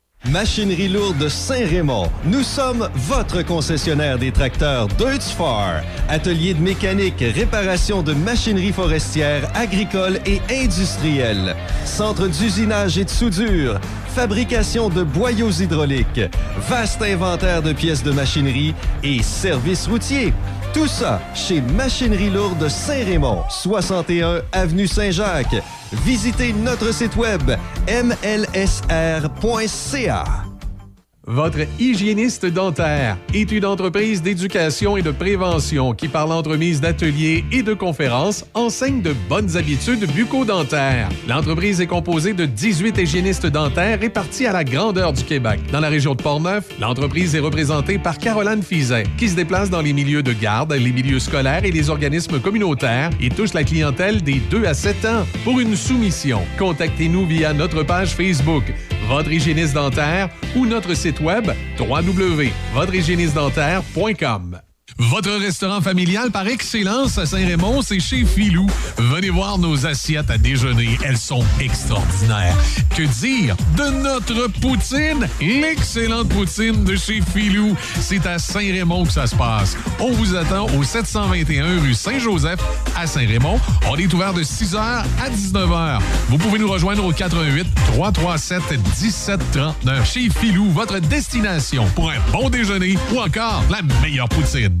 [SPEAKER 9] Machinerie lourde Saint-Raymond. Nous sommes votre concessionnaire des tracteurs Deutz-Far. Atelier de mécanique, réparation de machinerie forestière, agricole et industrielle. Centre d'usinage et de soudure. Fabrication de boyaux hydrauliques. Vaste inventaire de pièces de machinerie et services routiers. Tout ça chez Machinerie lourde Saint-Raymond, 61 avenue Saint-Jacques. Visitez notre site web mlsr.ca.
[SPEAKER 3] Votre hygiéniste dentaire est une entreprise d'éducation et de prévention qui, par l'entremise d'ateliers et de conférences, enseigne de bonnes habitudes bucco-dentaires. L'entreprise est composée de 18 hygiénistes dentaires répartis à la grandeur du Québec. Dans la région de Portneuf, l'entreprise est représentée par Caroline Fizet, qui se déplace dans les milieux de garde, les milieux scolaires et les organismes communautaires et touche la clientèle des 2 à 7 ans. Pour une soumission, contactez-nous via notre page Facebook votre hygiéniste dentaire ou notre site web www.votrehygiénistedentaire.com. Votre restaurant familial par excellence à Saint-Raymond, c'est chez Filou. Venez voir nos assiettes à déjeuner. Elles sont extraordinaires. Que dire de notre poutine? L'excellente poutine de chez Filou. C'est à Saint-Raymond que ça se passe. On vous attend au 721 rue Saint-Joseph à Saint-Raymond. On est ouvert de 6h à 19h. Vous pouvez nous rejoindre au 88 337 1739 chez Filou, votre destination pour un bon déjeuner ou encore la meilleure poutine.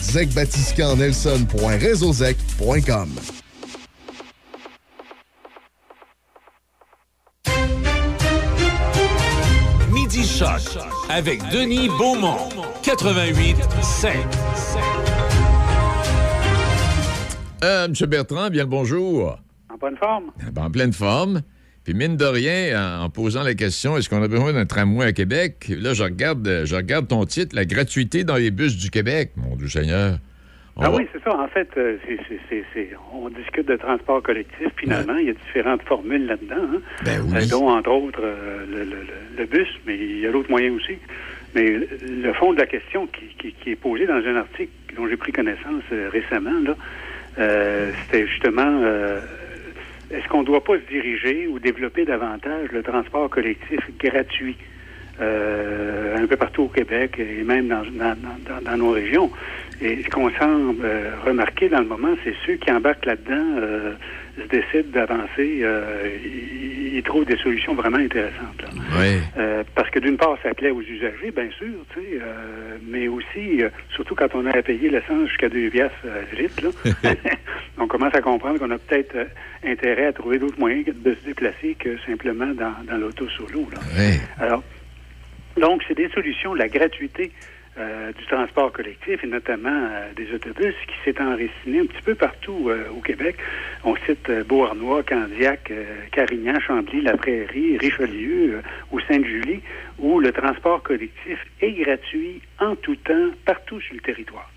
[SPEAKER 10] zecbatiscannelson.réseauzec.com.
[SPEAKER 1] Midi Choc avec Denis Beaumont. 88 5.
[SPEAKER 2] Euh, M. Bertrand, bien le bonjour.
[SPEAKER 11] En bonne forme.
[SPEAKER 2] En pleine forme. Puis mine de rien, en, en posant la question, est-ce qu'on a besoin d'un tramway à Québec? Là, je regarde, je regarde ton titre, la gratuité dans les bus du Québec. Mon Dieu Seigneur. On
[SPEAKER 11] Ah
[SPEAKER 2] va-
[SPEAKER 11] oui, c'est ça. En fait, euh, c'est- c'est- on discute de transport collectif. Finalement, il y a différentes formules là-dedans, hein,
[SPEAKER 2] Ben oui.
[SPEAKER 11] euh, dont entre autres euh, le, le- le- le bus, mais il y a d'autres moyens aussi. Mais le- fond de la question qui, qui- qui est posée dans un article dont j'ai pris connaissance euh, récemment, là, c'était justement est-ce qu'on ne doit pas se diriger ou développer davantage le transport collectif gratuit euh, un peu partout au Québec et même dans, nos régions? Et ce qu'on semble euh, remarquer dans le moment, c'est ceux qui embarquent là-dedans euh, se décident d'avancer, euh, ils, ils trouvent des solutions vraiment intéressantes. là.
[SPEAKER 2] Oui.
[SPEAKER 11] Euh, parce que d'une part, ça plaît aux usagers, bien sûr, tu sais, euh, mais aussi, euh, surtout quand on a à payer l'essence jusqu'à 2 piastres le litre, là, <laughs> <laughs> on commence à comprendre qu'on a peut-être intérêt à trouver d'autres moyens de se déplacer que simplement dans, dans l'auto solo. Là.
[SPEAKER 2] Oui.
[SPEAKER 11] Alors, donc, c'est des solutions, la gratuité euh, du transport collectif et notamment euh, des autobus qui s'est enraciné un petit peu partout euh, au Québec. On cite Beauharnois, Candiac, Carignan, Chambly, La Prairie, Richelieu ou Sainte-Julie, où le transport collectif est gratuit en tout temps, partout sur le territoire.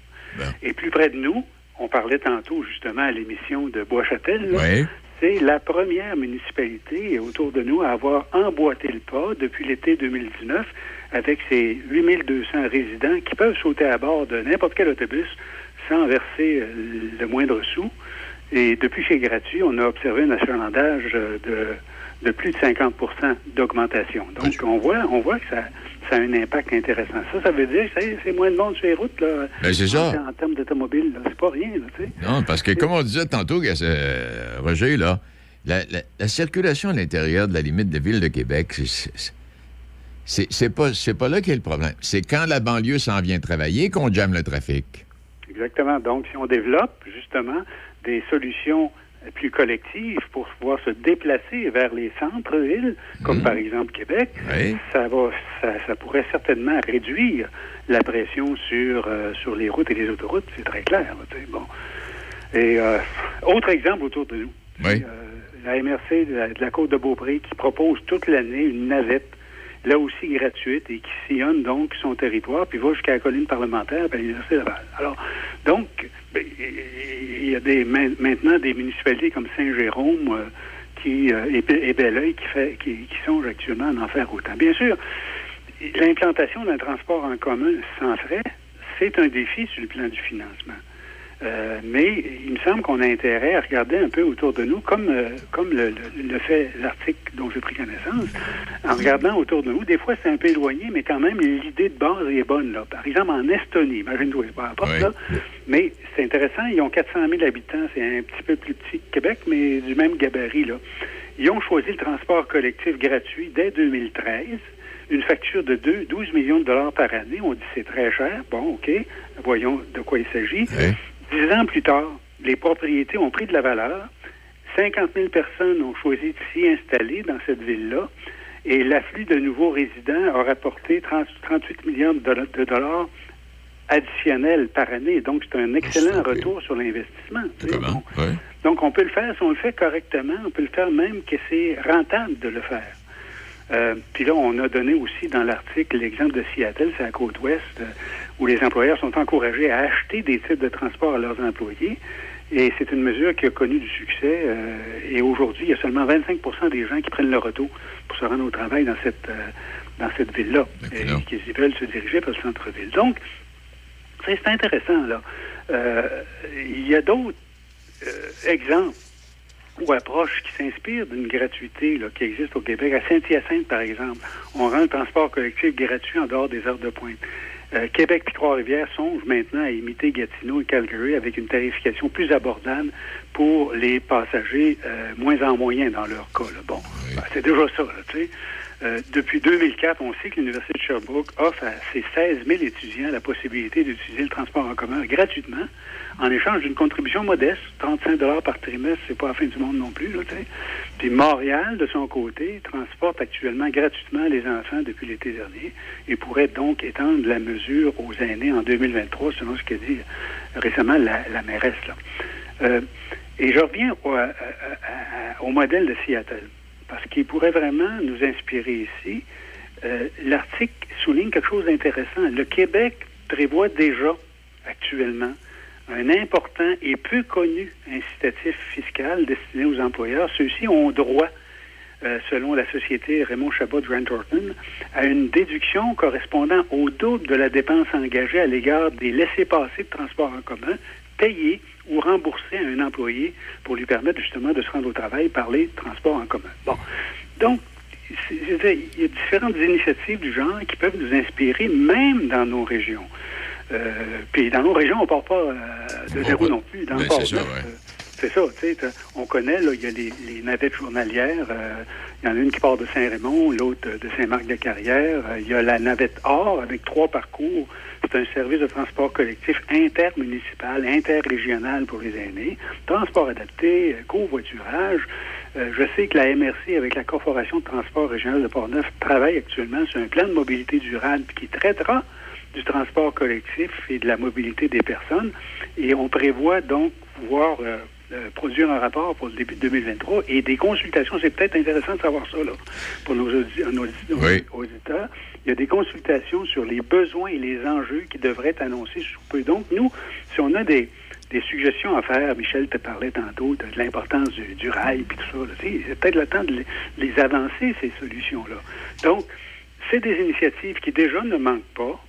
[SPEAKER 11] Et plus près de nous, on parlait tantôt justement à l'émission de Bois-Châtel,
[SPEAKER 2] Oui.
[SPEAKER 11] c'est la première municipalité autour de nous à avoir emboîté le pas depuis l'été 2019 avec ses 8200 résidents qui peuvent sauter à bord de n'importe quel autobus sans verser euh, le moindre sou. Et depuis c'est gratuit, on a observé un achalandage euh, de, de plus de 50 d'augmentation. Donc, on voit, on voit que ça, ça a un impact intéressant. Ça, ça veut dire que c'est- moins de monde sur les routes, là.
[SPEAKER 2] Ben, c'est ça.
[SPEAKER 11] En, en termes d'automobile, c'est pas rien, là, tu sais.
[SPEAKER 2] Non, parce que comme on disait tantôt, euh, Roger, là, la, la- la circulation à l'intérieur de la limite de ville de Québec, c'est- c'est- pas, c'est pas là qu'est le problème. C'est quand la banlieue s'en vient travailler qu'on jamme le trafic.
[SPEAKER 11] Exactement. Donc, si on développe justement des solutions plus collectives pour pouvoir se déplacer vers les centres-villes, comme par exemple Québec,
[SPEAKER 2] Oui.
[SPEAKER 11] ça va, ça, ça pourrait certainement réduire la pression sur euh, sur les routes et les autoroutes. C'est très clair. bon. Et euh, autre exemple autour de nous.
[SPEAKER 2] Oui.
[SPEAKER 11] Euh, la MRC de la, de la Côte de Beaupré qui propose toute l'année une navette là aussi gratuite et qui sillonne donc son territoire, puis va jusqu'à la colline parlementaire, à l'Université Laval. Alors, donc, ben, il y a des, maintenant des municipalités comme Saint-Jérôme euh, qui, euh, et, et Belleuil qui, fait, qui, qui songent actuellement à en faire autant. Bien sûr, l'implantation d'un transport en commun sans frais, c'est un défi sur le plan du financement. Euh, mais il me semble qu'on a intérêt à regarder un peu autour de nous, comme, euh, comme le, fait l'article dont j'ai pris connaissance, en regardant autour de nous. Des fois, c'est un peu éloigné, mais quand même, l'idée de base est bonne. Là. Par exemple, en Estonie, imagine-toi, pas importe, là, mais c'est intéressant, ils ont 400 000 habitants, c'est un petit peu plus petit que Québec, mais du même gabarit. Là. Ils ont choisi le transport collectif gratuit dès 2013 une facture de 2, 12 millions de dollars par année. On dit c'est très cher. Bon, OK. Voyons de quoi il s'agit. Dix ans plus tard, les propriétés ont pris de la valeur. 50 000 personnes ont choisi de s'y installer dans cette ville-là. Et l'afflux de nouveaux résidents a rapporté 38 millions de dollars additionnels par année. Donc, c'est un excellent retour sur l'investissement. Donc, on peut le faire si on le fait correctement. On peut le faire même que c'est rentable de le faire. Euh, puis là, on a donné aussi dans l'article l'exemple de Seattle, c'est la côte ouest, euh, où les employeurs sont encouragés à acheter des titres de transport à leurs employés. Et c'est une mesure qui a connu du succès. Euh, et aujourd'hui, il y a seulement 25% des gens qui prennent le retour pour se rendre au travail dans cette dans cette ville-là, et qui veulent se diriger vers le centre-ville. Donc, c'est intéressant là. il y a d'autres exemples ou approche qui s'inspire d'une gratuité là, qui existe au Québec. À Saint-Hyacinthe, par exemple, on rend le transport collectif gratuit en dehors des heures de pointe. Euh, Québec et Trois-Rivières songent maintenant à imiter Gatineau et Calgary avec une tarification plus abordable pour les passagers euh, moins en moyen dans leur cas. Bon, ben, c'est déjà ça, tu sais. Euh, depuis 2004, on sait que l'Université de Sherbrooke offre à ses 16 000 étudiants la possibilité d'utiliser le transport en commun gratuitement en échange d'une contribution modeste, 35 par trimestre, c'est pas la fin du monde non plus. Puis Montréal, de son côté, transporte actuellement gratuitement les enfants depuis l'été dernier et pourrait donc étendre la mesure aux aînés en 2023, selon ce qu'a dit récemment la, mairesse. Là. Euh, et je reviens au modèle de Seattle parce qu'il pourrait vraiment nous inspirer ici. Euh, l'article souligne quelque chose d'intéressant. Le Québec prévoit déjà actuellement un important et peu connu incitatif fiscal destiné aux employeurs. Ceux-ci ont droit, euh, selon la société Raymond Chabot de Grant Thornton, à une déduction correspondant au double de la dépense engagée à l'égard des laissés-passer de transport en commun payés ou remboursés à un employé pour lui permettre justement de se rendre au travail par les transports en commun. Bon. Donc, il y a différentes initiatives du genre qui peuvent nous inspirer, même dans nos régions. Euh, puis dans nos régions, on ne part pas euh, de zéro non plus. Dans ben, c'est ça, euh, c'est ça, tu sais, on connaît, là, il y a les, navettes journalières. Il y en a une qui part de Saint-Raymond, l'autre de Saint-Marc-de-Carrière. Il y a la navette Or avec trois parcours. C'est un service de transport collectif intermunicipal, interrégional pour les aînés. Transport adapté, covoiturage. je sais que la MRC, avec la Corporation de transport régional de Portneuf, travaille actuellement sur un plan de mobilité durable qui traitera du transport collectif et de la mobilité des personnes. Et on prévoit donc pouvoir euh, euh, produire un rapport pour le début de 2023 et des consultations. C'est peut-être intéressant de savoir ça là, pour nos, auditeurs. Il y a des consultations sur les besoins et les enjeux qui devraient être annoncés sous peu. Donc, nous, si on a des, suggestions à faire, Michel te parlait tantôt de, l'importance du, rail et tout ça, c'est peut-être le temps de les, les avancer, ces solutions-là. Donc, c'est des initiatives qui déjà ne manquent pas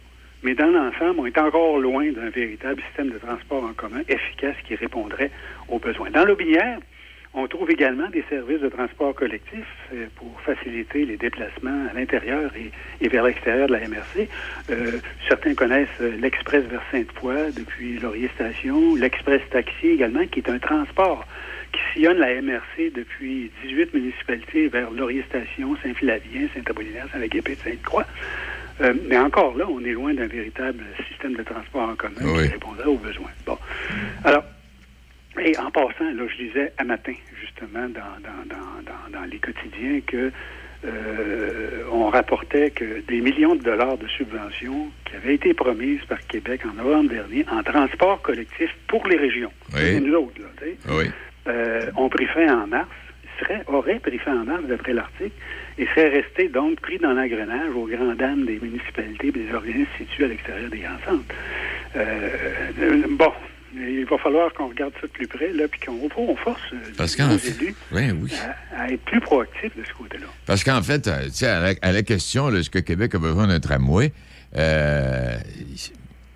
[SPEAKER 11] mais dans l'ensemble, on est encore loin d'un véritable système de transport en commun efficace qui répondrait aux besoins. Dans l'Aubinière, on trouve également des services de transport collectif euh, pour faciliter les déplacements à l'intérieur et, vers l'extérieur de la MRC. Euh, certains connaissent euh, l'Express vers Sainte-Foy depuis Laurier Station, l'Express Taxi également, qui est un transport qui sillonne la MRC depuis 18 municipalités vers Laurier Station, Saint-Philavien, Saint-Apollinaire, Saint-Aguépé, Sainte-Croix. Euh, mais encore là, on est loin d'un véritable système de transport en commun qui répondrait aux besoins. Bon. Alors, et en passant, là, je disais à matin, justement, dans, dans, dans, dans les quotidiens, que euh, on rapportait que des millions de dollars de subventions qui avaient été promises par Québec en novembre dernier en transport collectif pour les régions,
[SPEAKER 2] oui.
[SPEAKER 11] nous autres, là,
[SPEAKER 2] oui.
[SPEAKER 11] euh, ont pris fin en mars serait, aurait pris fin en marche d'après l'article et serait resté donc pris dans l'engrenage aux grandes dames des municipalités et des organismes situés à l'extérieur des grands centres. Euh, bon, il va falloir qu'on regarde ça de plus près, là, puis qu'on on force euh,
[SPEAKER 2] Parce
[SPEAKER 11] nos élus
[SPEAKER 2] oui, oui.
[SPEAKER 11] à, à être plus proactifs de ce côté-là.
[SPEAKER 2] Parce qu'en fait, euh, à, la- à la question, est-ce que Québec a besoin d'un tramway? Euh,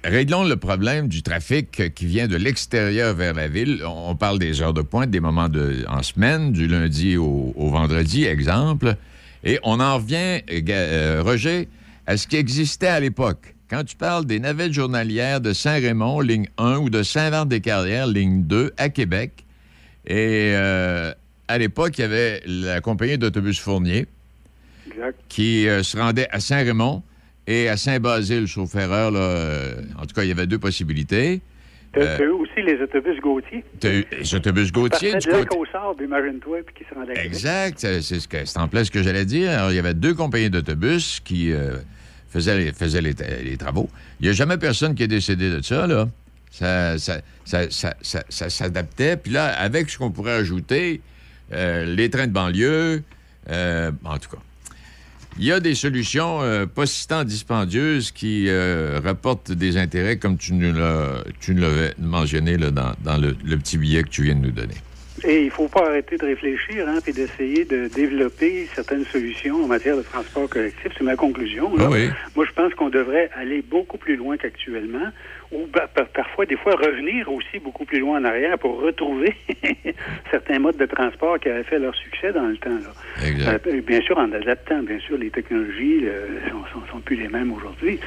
[SPEAKER 2] réglons le problème du trafic qui vient de l'extérieur vers la ville. On parle des heures de pointe, des moments de, en semaine, du lundi au, au vendredi, exemple. Et on en revient, euh, Roger, à ce qui existait à l'époque. Quand tu parles des navettes journalières de Saint-Raymond, ligne 1, ou de Saint-Vart-des-Carrières, ligne 2, à Québec, et euh, à l'époque, il y avait la compagnie d'autobus Fournier
[SPEAKER 11] Exact.
[SPEAKER 2] qui euh, se rendait à Saint-Raymond et à Saint-Basile, sauf erreur. Là, euh, en tout cas, il y avait deux possibilités.
[SPEAKER 11] T'as
[SPEAKER 2] Euh,
[SPEAKER 11] t'as eu aussi les autobus Gautier.
[SPEAKER 2] T'as eu les autobus Gautier du côté...
[SPEAKER 11] imagine-toi, puis qui se rendait à Québec.
[SPEAKER 2] Exact, c'est ce en plein ce que j'allais dire. Alors, il y avait deux compagnies d'autobus qui faisaient, les, faisaient les, travaux. Il n'y a jamais personne qui est décédé de ça, là. Ça, ça, ça, ça, s'adaptait. Puis là, avec ce qu'on pourrait ajouter, euh, les trains de banlieue, euh, en tout cas. Il y a des solutions euh, pas si tant dispendieuses qui rapportent des intérêts, comme tu nous l'as mentionné là, dans, dans le petit billet que tu viens de nous donner.
[SPEAKER 11] Et il ne faut pas arrêter de réfléchir, hein, puis d'essayer de développer certaines solutions en matière de transport collectif. C'est ma conclusion. là.
[SPEAKER 2] Ah oui.
[SPEAKER 11] Moi, je pense qu'on devrait aller beaucoup plus loin qu'actuellement, ou par- parfois, des fois, revenir aussi beaucoup plus loin en arrière pour retrouver <laughs> certains modes de transport qui avaient fait leur succès dans le temps. Là.
[SPEAKER 2] Exact.
[SPEAKER 11] Euh, bien sûr, en adaptant, bien sûr, les technologies euh, sont, sont, sont plus les mêmes aujourd'hui.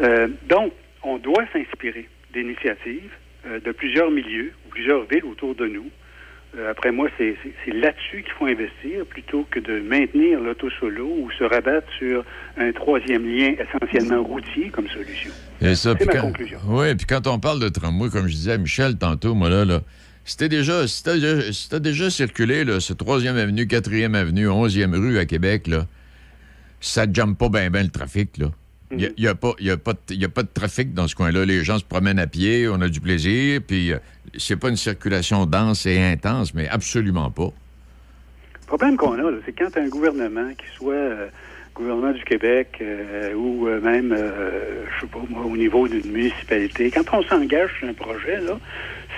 [SPEAKER 11] Euh, donc, on doit s'inspirer d'initiatives euh, de plusieurs milieux, ou plusieurs villes autour de nous. Euh, après moi, c'est là-dessus qu'il faut investir plutôt que de maintenir l'auto solo ou se rabattre sur un troisième lien essentiellement routier comme solution.
[SPEAKER 2] Et ça,
[SPEAKER 11] C'est
[SPEAKER 2] puis
[SPEAKER 11] ma
[SPEAKER 2] quand-
[SPEAKER 11] conclusion.
[SPEAKER 2] Oui, puis quand on parle de tramway, comme je disais à Michel tantôt, moi là, là c'était déjà, si t'as déjà, si déjà circulé, là, ce 3e avenue, 4e avenue, 11e rue à Québec, là, ça ne jamme pas bien ben le trafic, là. Il n'y a, y a pas- y a pas de- y a pas de trafic dans ce coin-là. Les gens se promènent à pied, on a du plaisir, puis euh, c'est pas une circulation dense et intense, mais absolument pas.
[SPEAKER 11] Le problème qu'on a, c'est quand un gouvernement, qui soit euh, gouvernement du Québec euh, ou euh, même, euh, je sais pas moi, au niveau d'une municipalité, quand on s'engage sur un projet, là,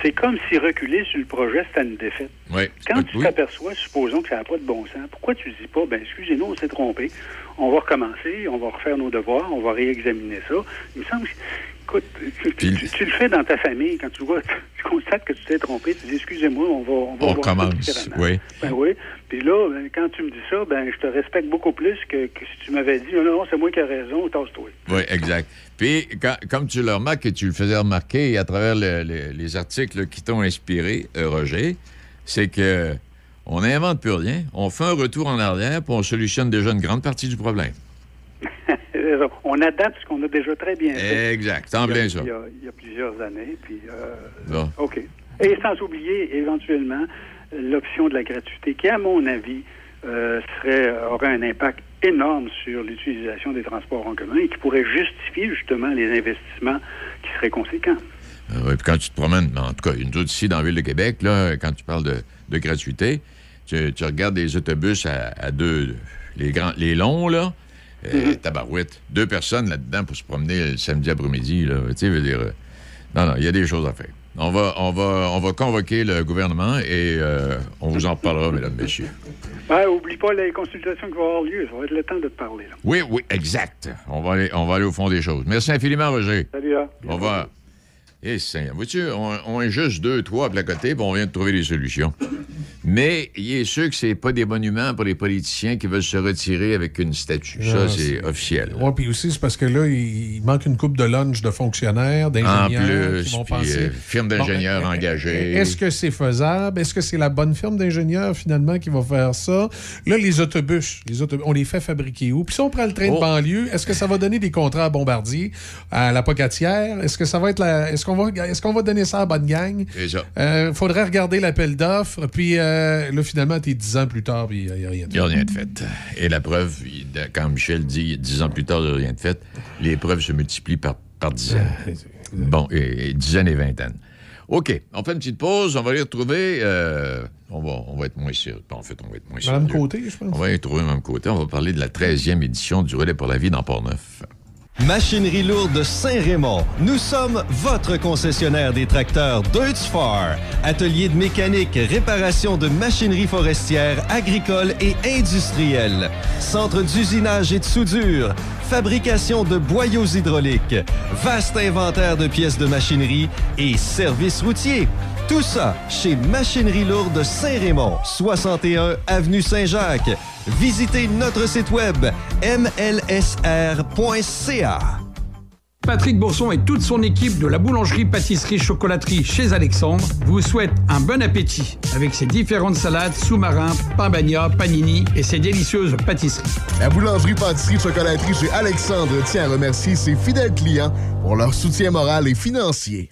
[SPEAKER 11] c'est comme si reculer sur le projet, c'était une défaite. Quand tu t'aperçois, supposons que ça n'a pas de bon sens, pourquoi tu dis pas, ben excusez-nous, on s'est trompé, on va recommencer, on va refaire nos devoirs, on va réexaminer ça. Il me semble que, écoute, tu, tu- tu- tu le fais dans ta famille, quand tu vois, <laughs> tu constates que tu t'es trompé, tu dis, excusez-moi, on va, on va
[SPEAKER 2] On
[SPEAKER 11] voir
[SPEAKER 2] commence, oui.
[SPEAKER 11] Ben oui. Puis là, ben, quand tu me dis ça, ben je te respecte beaucoup plus que, que si tu m'avais dit, non, non, c'est moi qui ai raison, tasse-toi.
[SPEAKER 2] Oui, exact. Puis, quand- comme tu le remarques et tu le faisais remarquer à travers le- le- les articles qui t'ont inspiré, euh, Roger, c'est que on n'invente plus rien, on fait un retour en arrière, puis on solutionne déjà une grande partie du problème. <laughs>
[SPEAKER 11] on adapte ce qu'on a déjà très bien fait.
[SPEAKER 2] Exact, en
[SPEAKER 11] Il y a-
[SPEAKER 2] plein ça.
[SPEAKER 11] Il y, a, il y a plusieurs années, puis... euh,
[SPEAKER 2] Bon.
[SPEAKER 11] OK. Et sans oublier, éventuellement, l'option de la gratuité, qui, à mon avis, euh, serait, aurait un impact énorme sur l'utilisation des transports en commun et qui pourrait justifier justement les investissements qui seraient conséquents.
[SPEAKER 2] Euh, oui, puis quand tu te promènes, en tout cas, une autre ici dans la ville de Québec, là, quand tu parles de, de gratuité, tu, tu regardes les autobus à, à deux, les grands, les longs, là, euh, tabarouette, deux personnes là-dedans pour se promener le samedi après-midi, là, tu sais, veut dire, euh, non, non, il y a des choses à faire. On va, on va, on va convoquer le gouvernement et euh, on vous en reparlera, mesdames, messieurs.
[SPEAKER 11] Ben, oublie pas les consultations qui vont avoir lieu. Ça va être le temps de te parler. Là.
[SPEAKER 2] Oui, oui, exact. On va aller, on va aller au fond des choses. Merci infiniment, Roger.
[SPEAKER 11] Salut, là.
[SPEAKER 2] Au revoir. Eh, Seigneur, vois-tu, on, on est juste deux, trois à la côté, puis on vient de trouver des solutions. Mais il est sûr que c'est pas des monuments pour les politiciens qui veulent se retirer avec une statue. Ça,
[SPEAKER 3] Non,
[SPEAKER 2] c'est officiel.
[SPEAKER 3] Oui, puis aussi, c'est parce que là, il il manque une coupe de lunch de fonctionnaires,
[SPEAKER 2] En
[SPEAKER 3] d'ingénieurs
[SPEAKER 2] plus,
[SPEAKER 3] qui vont penser.
[SPEAKER 2] euh, firme d'ingénieurs
[SPEAKER 3] Bon,
[SPEAKER 2] engagés.
[SPEAKER 3] Est-ce que c'est faisable? Est-ce que c'est la bonne firme d'ingénieurs, finalement, qui va faire ça? Là, les autobus, les autobus on les fait fabriquer où? Puis si on prend le train
[SPEAKER 2] Oh.
[SPEAKER 3] de banlieue, est-ce que ça va donner des contrats à Bombardier, à la Pocatière? Est-ce que ça va être la. Est-ce qu'on va, qu'on va donner ça à la bonne gang?
[SPEAKER 2] Ça.
[SPEAKER 3] Euh, faudrait regarder l'appel d'offres, puis euh, là, finalement, t'es dix ans plus tard, puis il n'y a rien de
[SPEAKER 2] Il n'y a rien de fait. Et la preuve, quand Michel dit dix ans plus tard, il n'y a rien de fait, les preuves se multiplient par, par dizaines. Bon, et, et dizaines et vingtaines. OK, on fait une petite pause, on va les retrouver. euh, on, va, on va être moins sûr. En fait, on va être moins sûr.
[SPEAKER 3] Côté, je pense.
[SPEAKER 2] On va y trouver Mme Côté. On va parler de la 13e édition du Relais pour la vie dans Port-Neuf.
[SPEAKER 9] Machinerie lourde Saint-Raymond. Nous sommes votre concessionnaire des tracteurs Deutz-Far. Atelier de mécanique, réparation de machinerie forestière, agricole et industrielle. Centre d'usinage et de soudure. Fabrication de boyaux hydrauliques. Vaste inventaire de pièces de machinerie et services routiers. Tout ça chez Machinerie lourde Saint-Raymond, 61 Avenue Saint-Jacques. Visitez notre site web mlsr.ca.
[SPEAKER 12] Patrick Bourson et toute son équipe de la boulangerie-pâtisserie-chocolaterie chez Alexandre vous souhaitent un bon appétit avec ses différentes salades, sous-marins, pain bagna, panini et ses délicieuses pâtisseries.
[SPEAKER 10] La boulangerie-pâtisserie-chocolaterie chez Alexandre tient à remercier ses fidèles clients pour leur soutien moral et financier.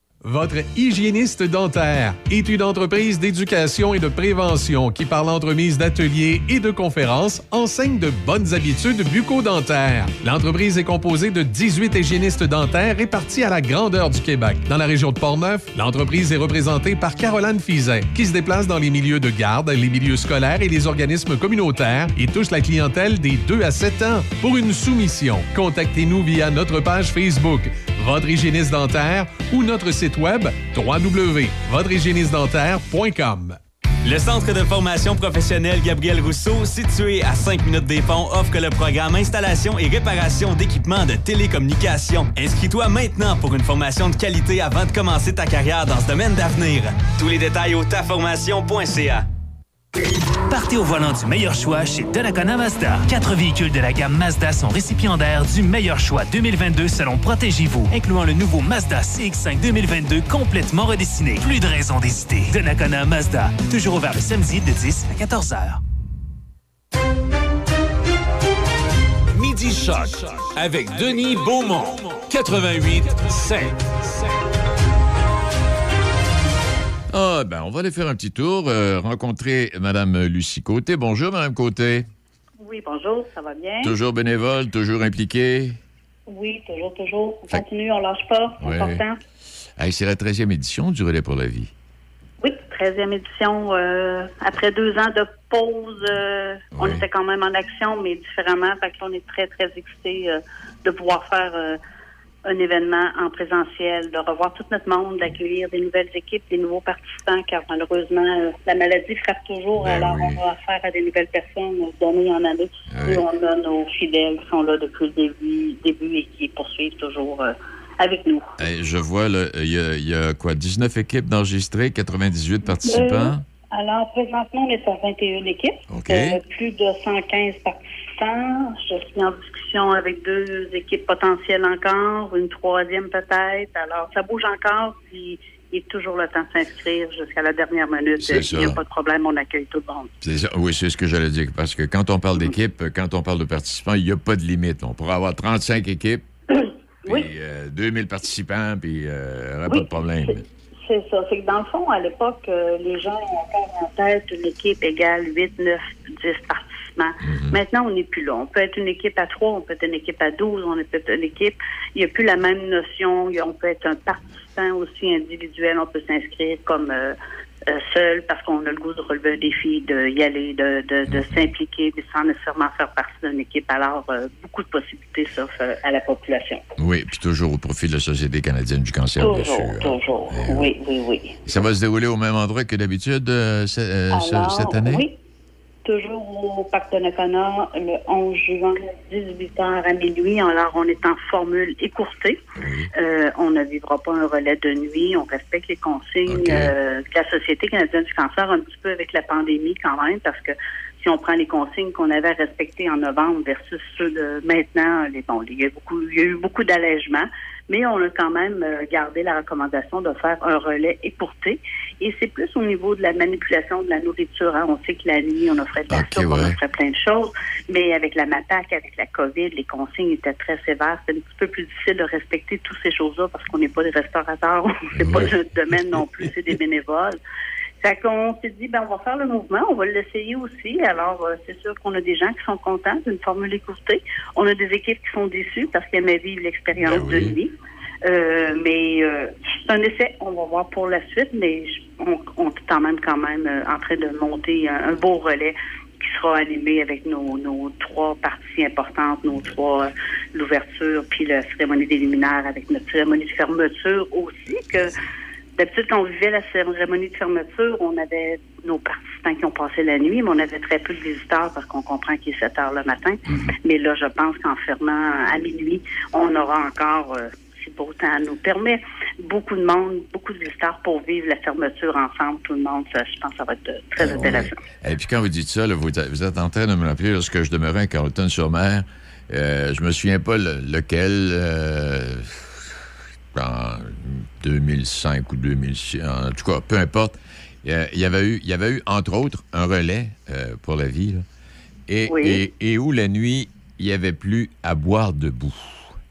[SPEAKER 6] Votre hygiéniste dentaire est une entreprise d'éducation et de prévention qui, par l'entremise d'ateliers et de conférences, enseigne de bonnes habitudes bucco-dentaires. L'entreprise est composée de 18 hygiénistes dentaires répartis à la grandeur du Québec. Dans la région de Portneuf, l'entreprise est représentée par Caroline Fizet, qui se déplace dans les milieux de garde, les milieux scolaires et les organismes communautaires et touche la clientèle des 2 à 7 ans. Pour une soumission, contactez-nous via notre page Facebook, Votre hygiéniste dentaire ou notre site web.
[SPEAKER 5] Le Centre de formation professionnelle Gabriel Rousseau, situé à 5 minutes des ponts, offre le programme Installation et réparation d'équipements de télécommunications. Inscris-toi maintenant pour une formation de qualité avant de commencer ta carrière dans ce domaine d'avenir. Tous les détails au taformation.ca.
[SPEAKER 4] Partez au volant du meilleur choix chez Donnacona Mazda. Quatre véhicules de la gamme Mazda sont récipiendaires du meilleur choix 2022 selon Protégez-vous, incluant le nouveau Mazda CX-5 2022 complètement redessiné. Plus de raison d'hésiter. Donnacona Mazda. Toujours ouvert le samedi de 10 à 14 heures.
[SPEAKER 1] Midi Choc avec Denis Beaumont. 88 5.
[SPEAKER 2] Ah, ben, on va aller faire un petit tour, euh, rencontrer Mme Lucie Côté. Bonjour, Mme Côté.
[SPEAKER 13] Oui, bonjour, ça va bien?
[SPEAKER 2] Toujours bénévole, toujours impliquée.
[SPEAKER 13] Oui, toujours, toujours. On
[SPEAKER 2] Fait-
[SPEAKER 13] continue, on lâche pas, c'est
[SPEAKER 2] Ouais.
[SPEAKER 13] important.
[SPEAKER 2] Hey, c'est la 13e édition du Relais pour la vie.
[SPEAKER 13] Oui, 13e édition. euh, après deux ans de pause, euh, on était quand même en action, mais différemment. Fait que là, on est très, très excités euh, de pouvoir faire un événement en présentiel, de revoir tout notre monde, d'accueillir des nouvelles équipes, des nouveaux participants, car malheureusement, euh, la maladie frappe toujours.
[SPEAKER 2] Ben
[SPEAKER 13] alors, on a affaire à des nouvelles personnes euh, d'année en année. Et on a nos fidèles qui sont là depuis le début, début et qui poursuivent toujours euh, avec nous.
[SPEAKER 2] Je vois, il y, y a quoi, 19 équipes d'enregistrées, 98 participants?
[SPEAKER 13] Alors, présentement, on est à 21 équipes.
[SPEAKER 2] OK.
[SPEAKER 13] Euh, plus de 115 participants. Je suis en discussion avec deux équipes potentielles encore, une troisième peut-être. Alors, ça bouge encore, puis il est toujours le temps de s'inscrire jusqu'à la dernière minute. Il n'y a pas de problème, on accueille tout le monde.
[SPEAKER 2] C'est ça. Oui, c'est ce que j'allais dire. Parce que quand on parle d'équipe, quand on parle de participants, il n'y a pas de limite. On pourrait avoir 35 équipes, <coughs> puis euh, 2000 participants, puis euh, il n'y aurait pas de problème.
[SPEAKER 13] C'est ça. C'est que dans le fond, à l'époque, euh, les gens ont encore en tête une équipe égale 8, 9, 10 participants. Maintenant, on n'est plus là. On peut être une équipe à 3, on peut être une équipe à 12, on peut être une équipe. Il n'y a plus la même notion. On peut être un participant aussi individuel. On peut s'inscrire comme euh, euh, seul parce qu'on a le goût de relever un défi, de y aller, de, de, de s'impliquer, mais sans nécessairement faire partie d'une équipe. Alors, euh, beaucoup de possibilités s'offrent euh, à la population.
[SPEAKER 2] Oui, puis toujours au profit de la Société canadienne du cancer, bien
[SPEAKER 13] Toujours,
[SPEAKER 2] sûr.
[SPEAKER 13] toujours. Oui, oui, oui.
[SPEAKER 2] Ça va se dérouler au même endroit que d'habitude euh, euh, cette année?
[SPEAKER 13] Oui. Toujours au Parc de Nakona, le 11 juin, 18h à minuit. Alors, on est en formule écourtée. Euh, on ne vivra pas un relais de nuit. On respecte les consignes euh, de la Société canadienne du cancer un petit peu avec la pandémie quand même, parce que si on prend les consignes qu'on avait respectées en novembre versus ceux de maintenant, les, bon, il y a, beaucoup, il y a eu beaucoup d'allègements, mais on a quand même euh, gardé la recommandation de faire un relais écourté. Et c'est plus au niveau de la manipulation de la nourriture. hein. On sait que la nuit, on offrait de la soupe, on offrait plein de choses, mais avec la MAPAC, avec la COVID, les consignes étaient très sévères. C'est un petit peu plus difficile de respecter toutes ces choses-là parce qu'on n'est pas des restaurateurs, <laughs> c'est pas notre domaine non plus, c'est des bénévoles. Fait qu'on s'est dit, ben, on va faire le mouvement, on va l'essayer aussi. Alors, euh, c'est sûr qu'on a des gens qui sont contents d'une formule écourtée. On a des équipes qui sont déçues parce qu'elles aimaient vivre l'expérience de nuit. Euh, mais euh, c'est un essai, on va voir pour la suite, mais on, on est quand même quand même euh, en train de monter un, un beau relais qui sera animé avec nos, nos trois parties importantes, nos trois, euh, l'ouverture, puis la cérémonie des luminaires avec notre cérémonie de fermeture aussi, que D'habitude, quand on vivait la cérémonie de fermeture, on avait nos participants qui ont passé la nuit, mais on avait très peu de visiteurs parce qu'on comprend qu'il est 7 heures le matin. Mais là, je pense qu'en fermant à minuit, on aura encore, euh, si beau temps nous permet, beaucoup de monde, beaucoup de visiteurs pour vivre la fermeture ensemble, tout le monde. Ça, je pense que ça va être euh, très intéressant.
[SPEAKER 2] Et puis quand vous dites ça, là, vous, êtes- vous êtes en train de me rappeler lorsque je demeurais à Carleton-sur-Mer. Euh, je me souviens pas le- lequel. Euh, en 2005 ou 2006, en tout cas, peu importe. Il y a- il y avait eu, il y avait eu entre autres un relais euh, pour la vie, là, et,
[SPEAKER 13] Oui.
[SPEAKER 2] et, et où la nuit il n'y avait plus à boire debout.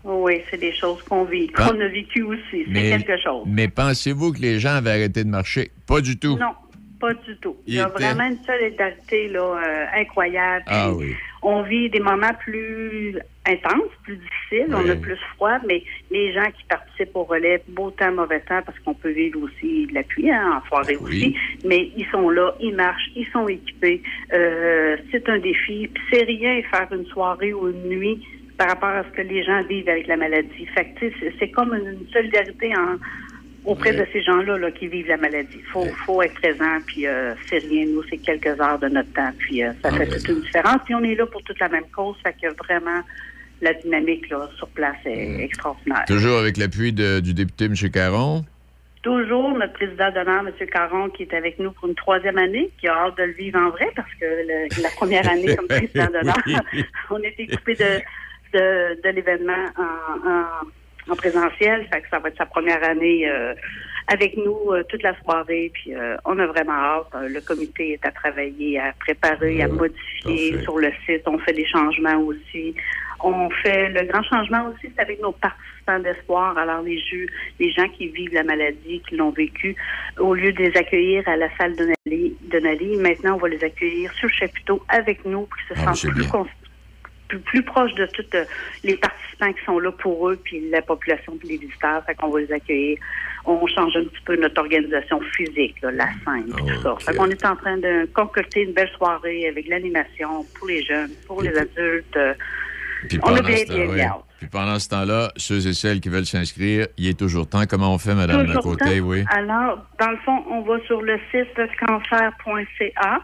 [SPEAKER 13] Oui, c'est des choses qu'on vit, qu'on a vécu aussi. C'est quelque chose.
[SPEAKER 2] mais pensez-vous que les gens avaient arrêté de marcher? Pas du tout.
[SPEAKER 13] Non, pas du tout. Il y a
[SPEAKER 2] était-
[SPEAKER 13] vraiment une solidarité là, euh, incroyable.
[SPEAKER 2] Ah oui.
[SPEAKER 13] On vit des moments plus intenses, plus difficiles, on
[SPEAKER 2] Oui.
[SPEAKER 13] a plus froid, mais les gens qui participent au relais, beau temps, mauvais temps, parce qu'on peut vivre aussi de la pluie hein, en soirée aussi, mais ils sont là, ils marchent, ils sont équipés. Euh, c'est un défi. C'est rien faire une soirée ou une nuit par rapport à ce que les gens vivent avec la maladie. Fait c'est comme une solidarité en, auprès de ces gens-là là, qui vivent la maladie. Il faut, faut être présent, puis euh, c'est rien. Nous, c'est quelques heures de notre temps, puis euh, ça fait toute une différence. Puis on est là pour toute la même cause, fait que vraiment, la dynamique là, sur place est extraordinaire.
[SPEAKER 2] Toujours avec l'appui du député M. Caron?
[SPEAKER 13] Toujours notre président d'honneur, M. Caron, qui est avec nous pour une troisième année, qui a hâte de le vivre en vrai, parce que le- la première année comme <laughs> président d'honneur,
[SPEAKER 2] Oui. <laughs>
[SPEAKER 13] on était coupé de, de, de l'événement en, en, en présentiel. Fait que ça va être sa première année euh, avec nous euh, toute la soirée. Puis euh, on a vraiment hâte. Euh, Le comité est à travailler, à préparer, à modifier sur le site. On fait des changements aussi. On fait le grand changement aussi, c'est avec nos participants d'espoir. Alors les jeux, les gens qui vivent la maladie, qui l'ont vécu, au lieu de les accueillir à la salle de Nali, maintenant on va les accueillir sur le chapiteau avec nous, pour qu'ils se
[SPEAKER 2] Ah,
[SPEAKER 13] sentent plus,
[SPEAKER 2] bien.
[SPEAKER 13] Plus, plus proches de tous euh, les participants qui sont là pour eux, puis la population, puis les visiteurs. Fait qu'on va les accueillir. On change un petit peu notre organisation physique, là, la scène, puis tout ça. Fait qu'on est en train de concocter une belle soirée avec l'animation pour les jeunes, pour les adultes.
[SPEAKER 2] Puis
[SPEAKER 13] on a
[SPEAKER 2] pendant,
[SPEAKER 13] bien,
[SPEAKER 2] ce temps,
[SPEAKER 13] bien,
[SPEAKER 2] oui.
[SPEAKER 13] bien.
[SPEAKER 2] Puis pendant ce temps-là, ceux et celles qui veulent s'inscrire, il est toujours temps. Comment on fait, Madame
[SPEAKER 13] Toujours
[SPEAKER 2] Côté,
[SPEAKER 13] temps.
[SPEAKER 2] oui?
[SPEAKER 13] Alors, dans le fond, on va sur le site cancer.ca.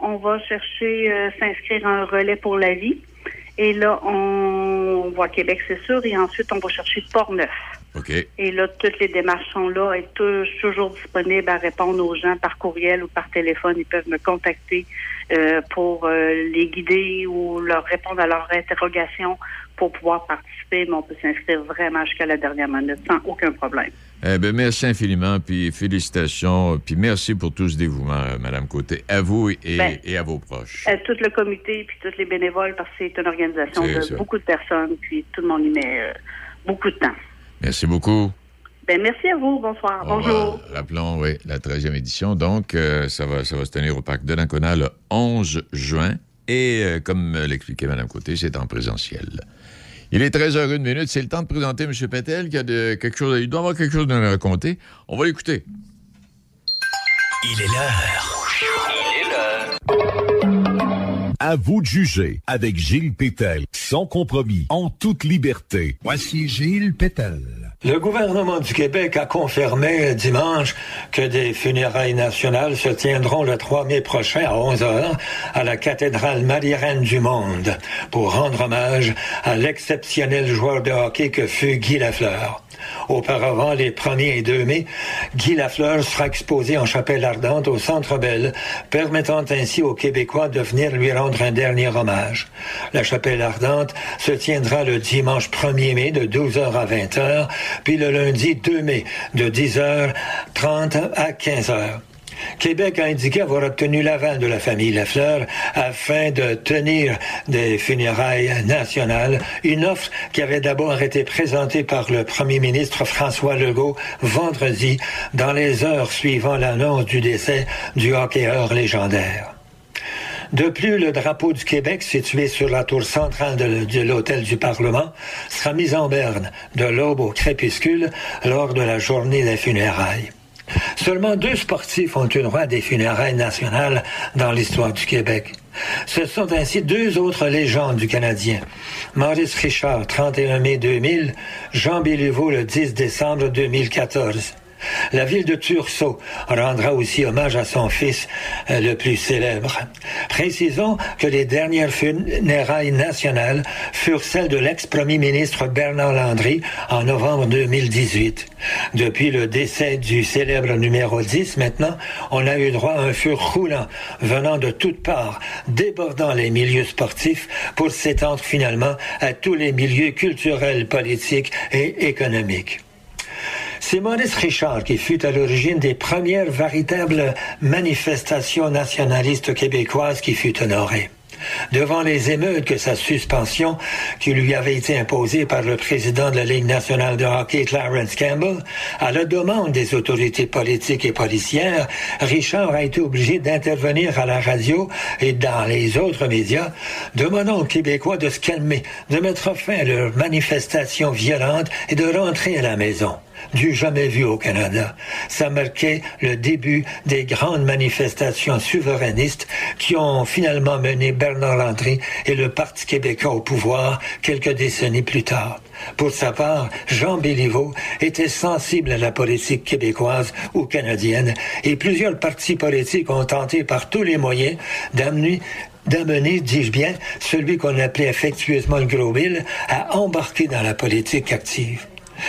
[SPEAKER 13] On va chercher euh, s'inscrire à un relais pour la vie. Et là, on voit Québec, c'est sûr. Et ensuite, on va chercher Port-Neuf.
[SPEAKER 2] OK.
[SPEAKER 13] Et là, toutes les démarches sont là et tou- toujours disponibles à répondre aux gens par courriel ou par téléphone. Ils peuvent me contacter euh, pour euh, les guider ou leur répondre à leurs interrogations pour pouvoir participer. Mais on peut s'inscrire vraiment jusqu'à la dernière minute sans aucun problème.
[SPEAKER 2] Eh ben, merci infiniment, puis félicitations, puis merci pour tout ce dévouement, euh, Madame Côté, à vous et,
[SPEAKER 13] Ben,
[SPEAKER 2] et à vos proches.
[SPEAKER 13] À tout le comité puis tous les bénévoles parce que c'est une organisation de
[SPEAKER 2] ça.
[SPEAKER 13] beaucoup de personnes puis tout le monde y met euh, beaucoup de temps.
[SPEAKER 2] Merci beaucoup.
[SPEAKER 13] Ben merci à vous. Bonsoir.
[SPEAKER 2] On
[SPEAKER 13] Bonjour.
[SPEAKER 2] va- rappelons, oui, la 13e édition. Donc, euh, ça, va, ça va se tenir au parc de l'Ancona le 11 juin. Et euh, comme l'expliquait Mme Côté, c'est en présentiel. Il est 13h01 minute. C'est le temps de présenter M. Pétel qui a de, quelque chose, il doit avoir quelque chose à nous raconter. On va l'écouter.
[SPEAKER 14] Il est l'heure. À vous de juger avec Gilles Pétel, sans compromis, en toute liberté.
[SPEAKER 15] Voici Gilles Pétel. Le gouvernement du Québec a confirmé dimanche que des funérailles nationales se tiendront le 3 mai prochain à 11 heures à la cathédrale Marie-Reine du Monde pour rendre hommage à l'exceptionnel joueur de hockey que fut Guy Lafleur. Auparavant, les 1er et 2 mai, Guy Lafleur sera exposé en chapelle ardente au Centre Bell, permettant ainsi aux Québécois de venir lui rendre un dernier hommage. La chapelle ardente se tiendra le dimanche 1er mai de 12h à 20h, puis le lundi 2 mai de 10h30 à 15h. Québec a indiqué avoir obtenu l'aval de la famille Lafleur afin de tenir des funérailles nationales, une offre qui avait d'abord été présentée par le premier ministre François Legault vendredi dans les heures suivant l'annonce du décès du hockeyeur légendaire. De plus, le drapeau du Québec, situé sur la tour centrale de, de l'hôtel du Parlement, sera mis en berne de l'aube au crépuscule lors de la journée des funérailles. Seulement deux sportifs ont eu droit à des funérailles nationales dans l'histoire du Québec. Ce sont ainsi deux autres légendes du Canadien. Maurice Richard, 31 mai 2000, Jean Béliveau, le 10 décembre 2014. La ville de Tursault rendra aussi hommage à son fils euh, le plus célèbre. Précisons que les dernières funérailles nationales furent celles de l'ex-premier ministre Bernard Landry en novembre 2018. Depuis le décès du célèbre numéro 10, maintenant, on a eu droit à un feu roulant venant de toutes parts, débordant les milieux sportifs pour s'étendre finalement à tous les milieux culturels, politiques et économiques. C'est Maurice Richard qui fut à l'origine des premières véritables manifestations nationalistes québécoises qui fut honorée. Devant les émeutes que sa suspension, qui lui avait été imposée par le président de la Ligue nationale de hockey, Clarence Campbell, à la demande des autorités politiques et policières, Richard a été obligé d'intervenir à la radio et dans les autres médias, demandant aux Québécois de se calmer, de mettre fin à leurs manifestations violentes et de rentrer à la maison du jamais vu au Canada. Ça marquait le début des grandes manifestations souverainistes qui ont finalement mené Bernard Landry et le Parti québécois au pouvoir quelques décennies plus tard. Pour sa part, Jean Béliveau était sensible à la politique québécoise ou canadienne et plusieurs partis politiques ont tenté par tous les moyens d'amener d'amener, dis-je bien, celui qu'on appelait affectueusement le gros Bill à embarquer dans la politique active.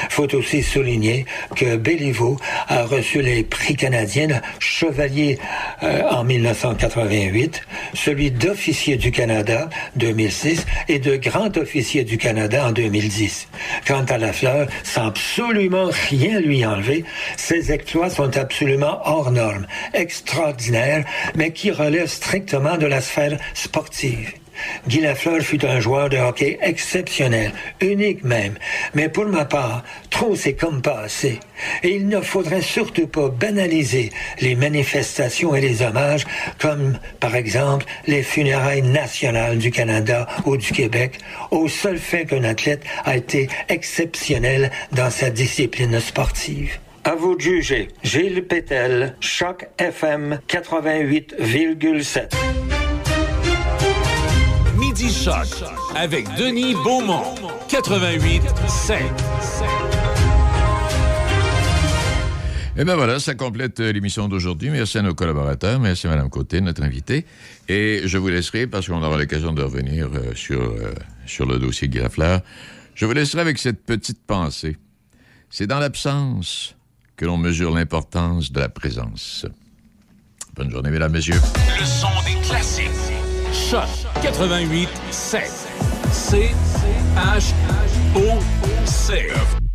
[SPEAKER 15] Faut aussi souligner que Béliveau a reçu les prix canadiens Chevalier euh, en 1988, celui d'officier du Canada 2006 et de grand officier du Canada en 2010. Quant à la fleur, sans absolument rien lui enlever, ses exploits sont absolument hors normes, extraordinaires, mais qui relèvent strictement de la sphère sportive. Guy Lafleur fut un joueur de hockey exceptionnel, unique même, mais pour ma part, trop c'est comme pas assez. Et il ne faudrait surtout pas banaliser les manifestations et les hommages, comme par exemple les funérailles nationales du Canada ou du Québec, au seul fait qu'un athlète a été exceptionnel dans sa discipline sportive. À vous de juger. Gilles Pétel, Choc FM 88,7.
[SPEAKER 1] Midi Choc avec Denis Beaumont, 88 5.
[SPEAKER 2] Et bien voilà, ça complète euh, l'émission d'aujourd'hui. Merci à nos collaborateurs, merci à Mme Côté, notre invitée. Et je vous laisserai, parce qu'on aura l'occasion de revenir euh, sur, euh, sur le dossier Guy Lafleur, je vous laisserai avec cette petite pensée. C'est dans l'absence que l'on mesure l'importance de la présence. Bonne journée, mesdames, messieurs.
[SPEAKER 1] Le son des classiques. Choc 88 7. C H O C.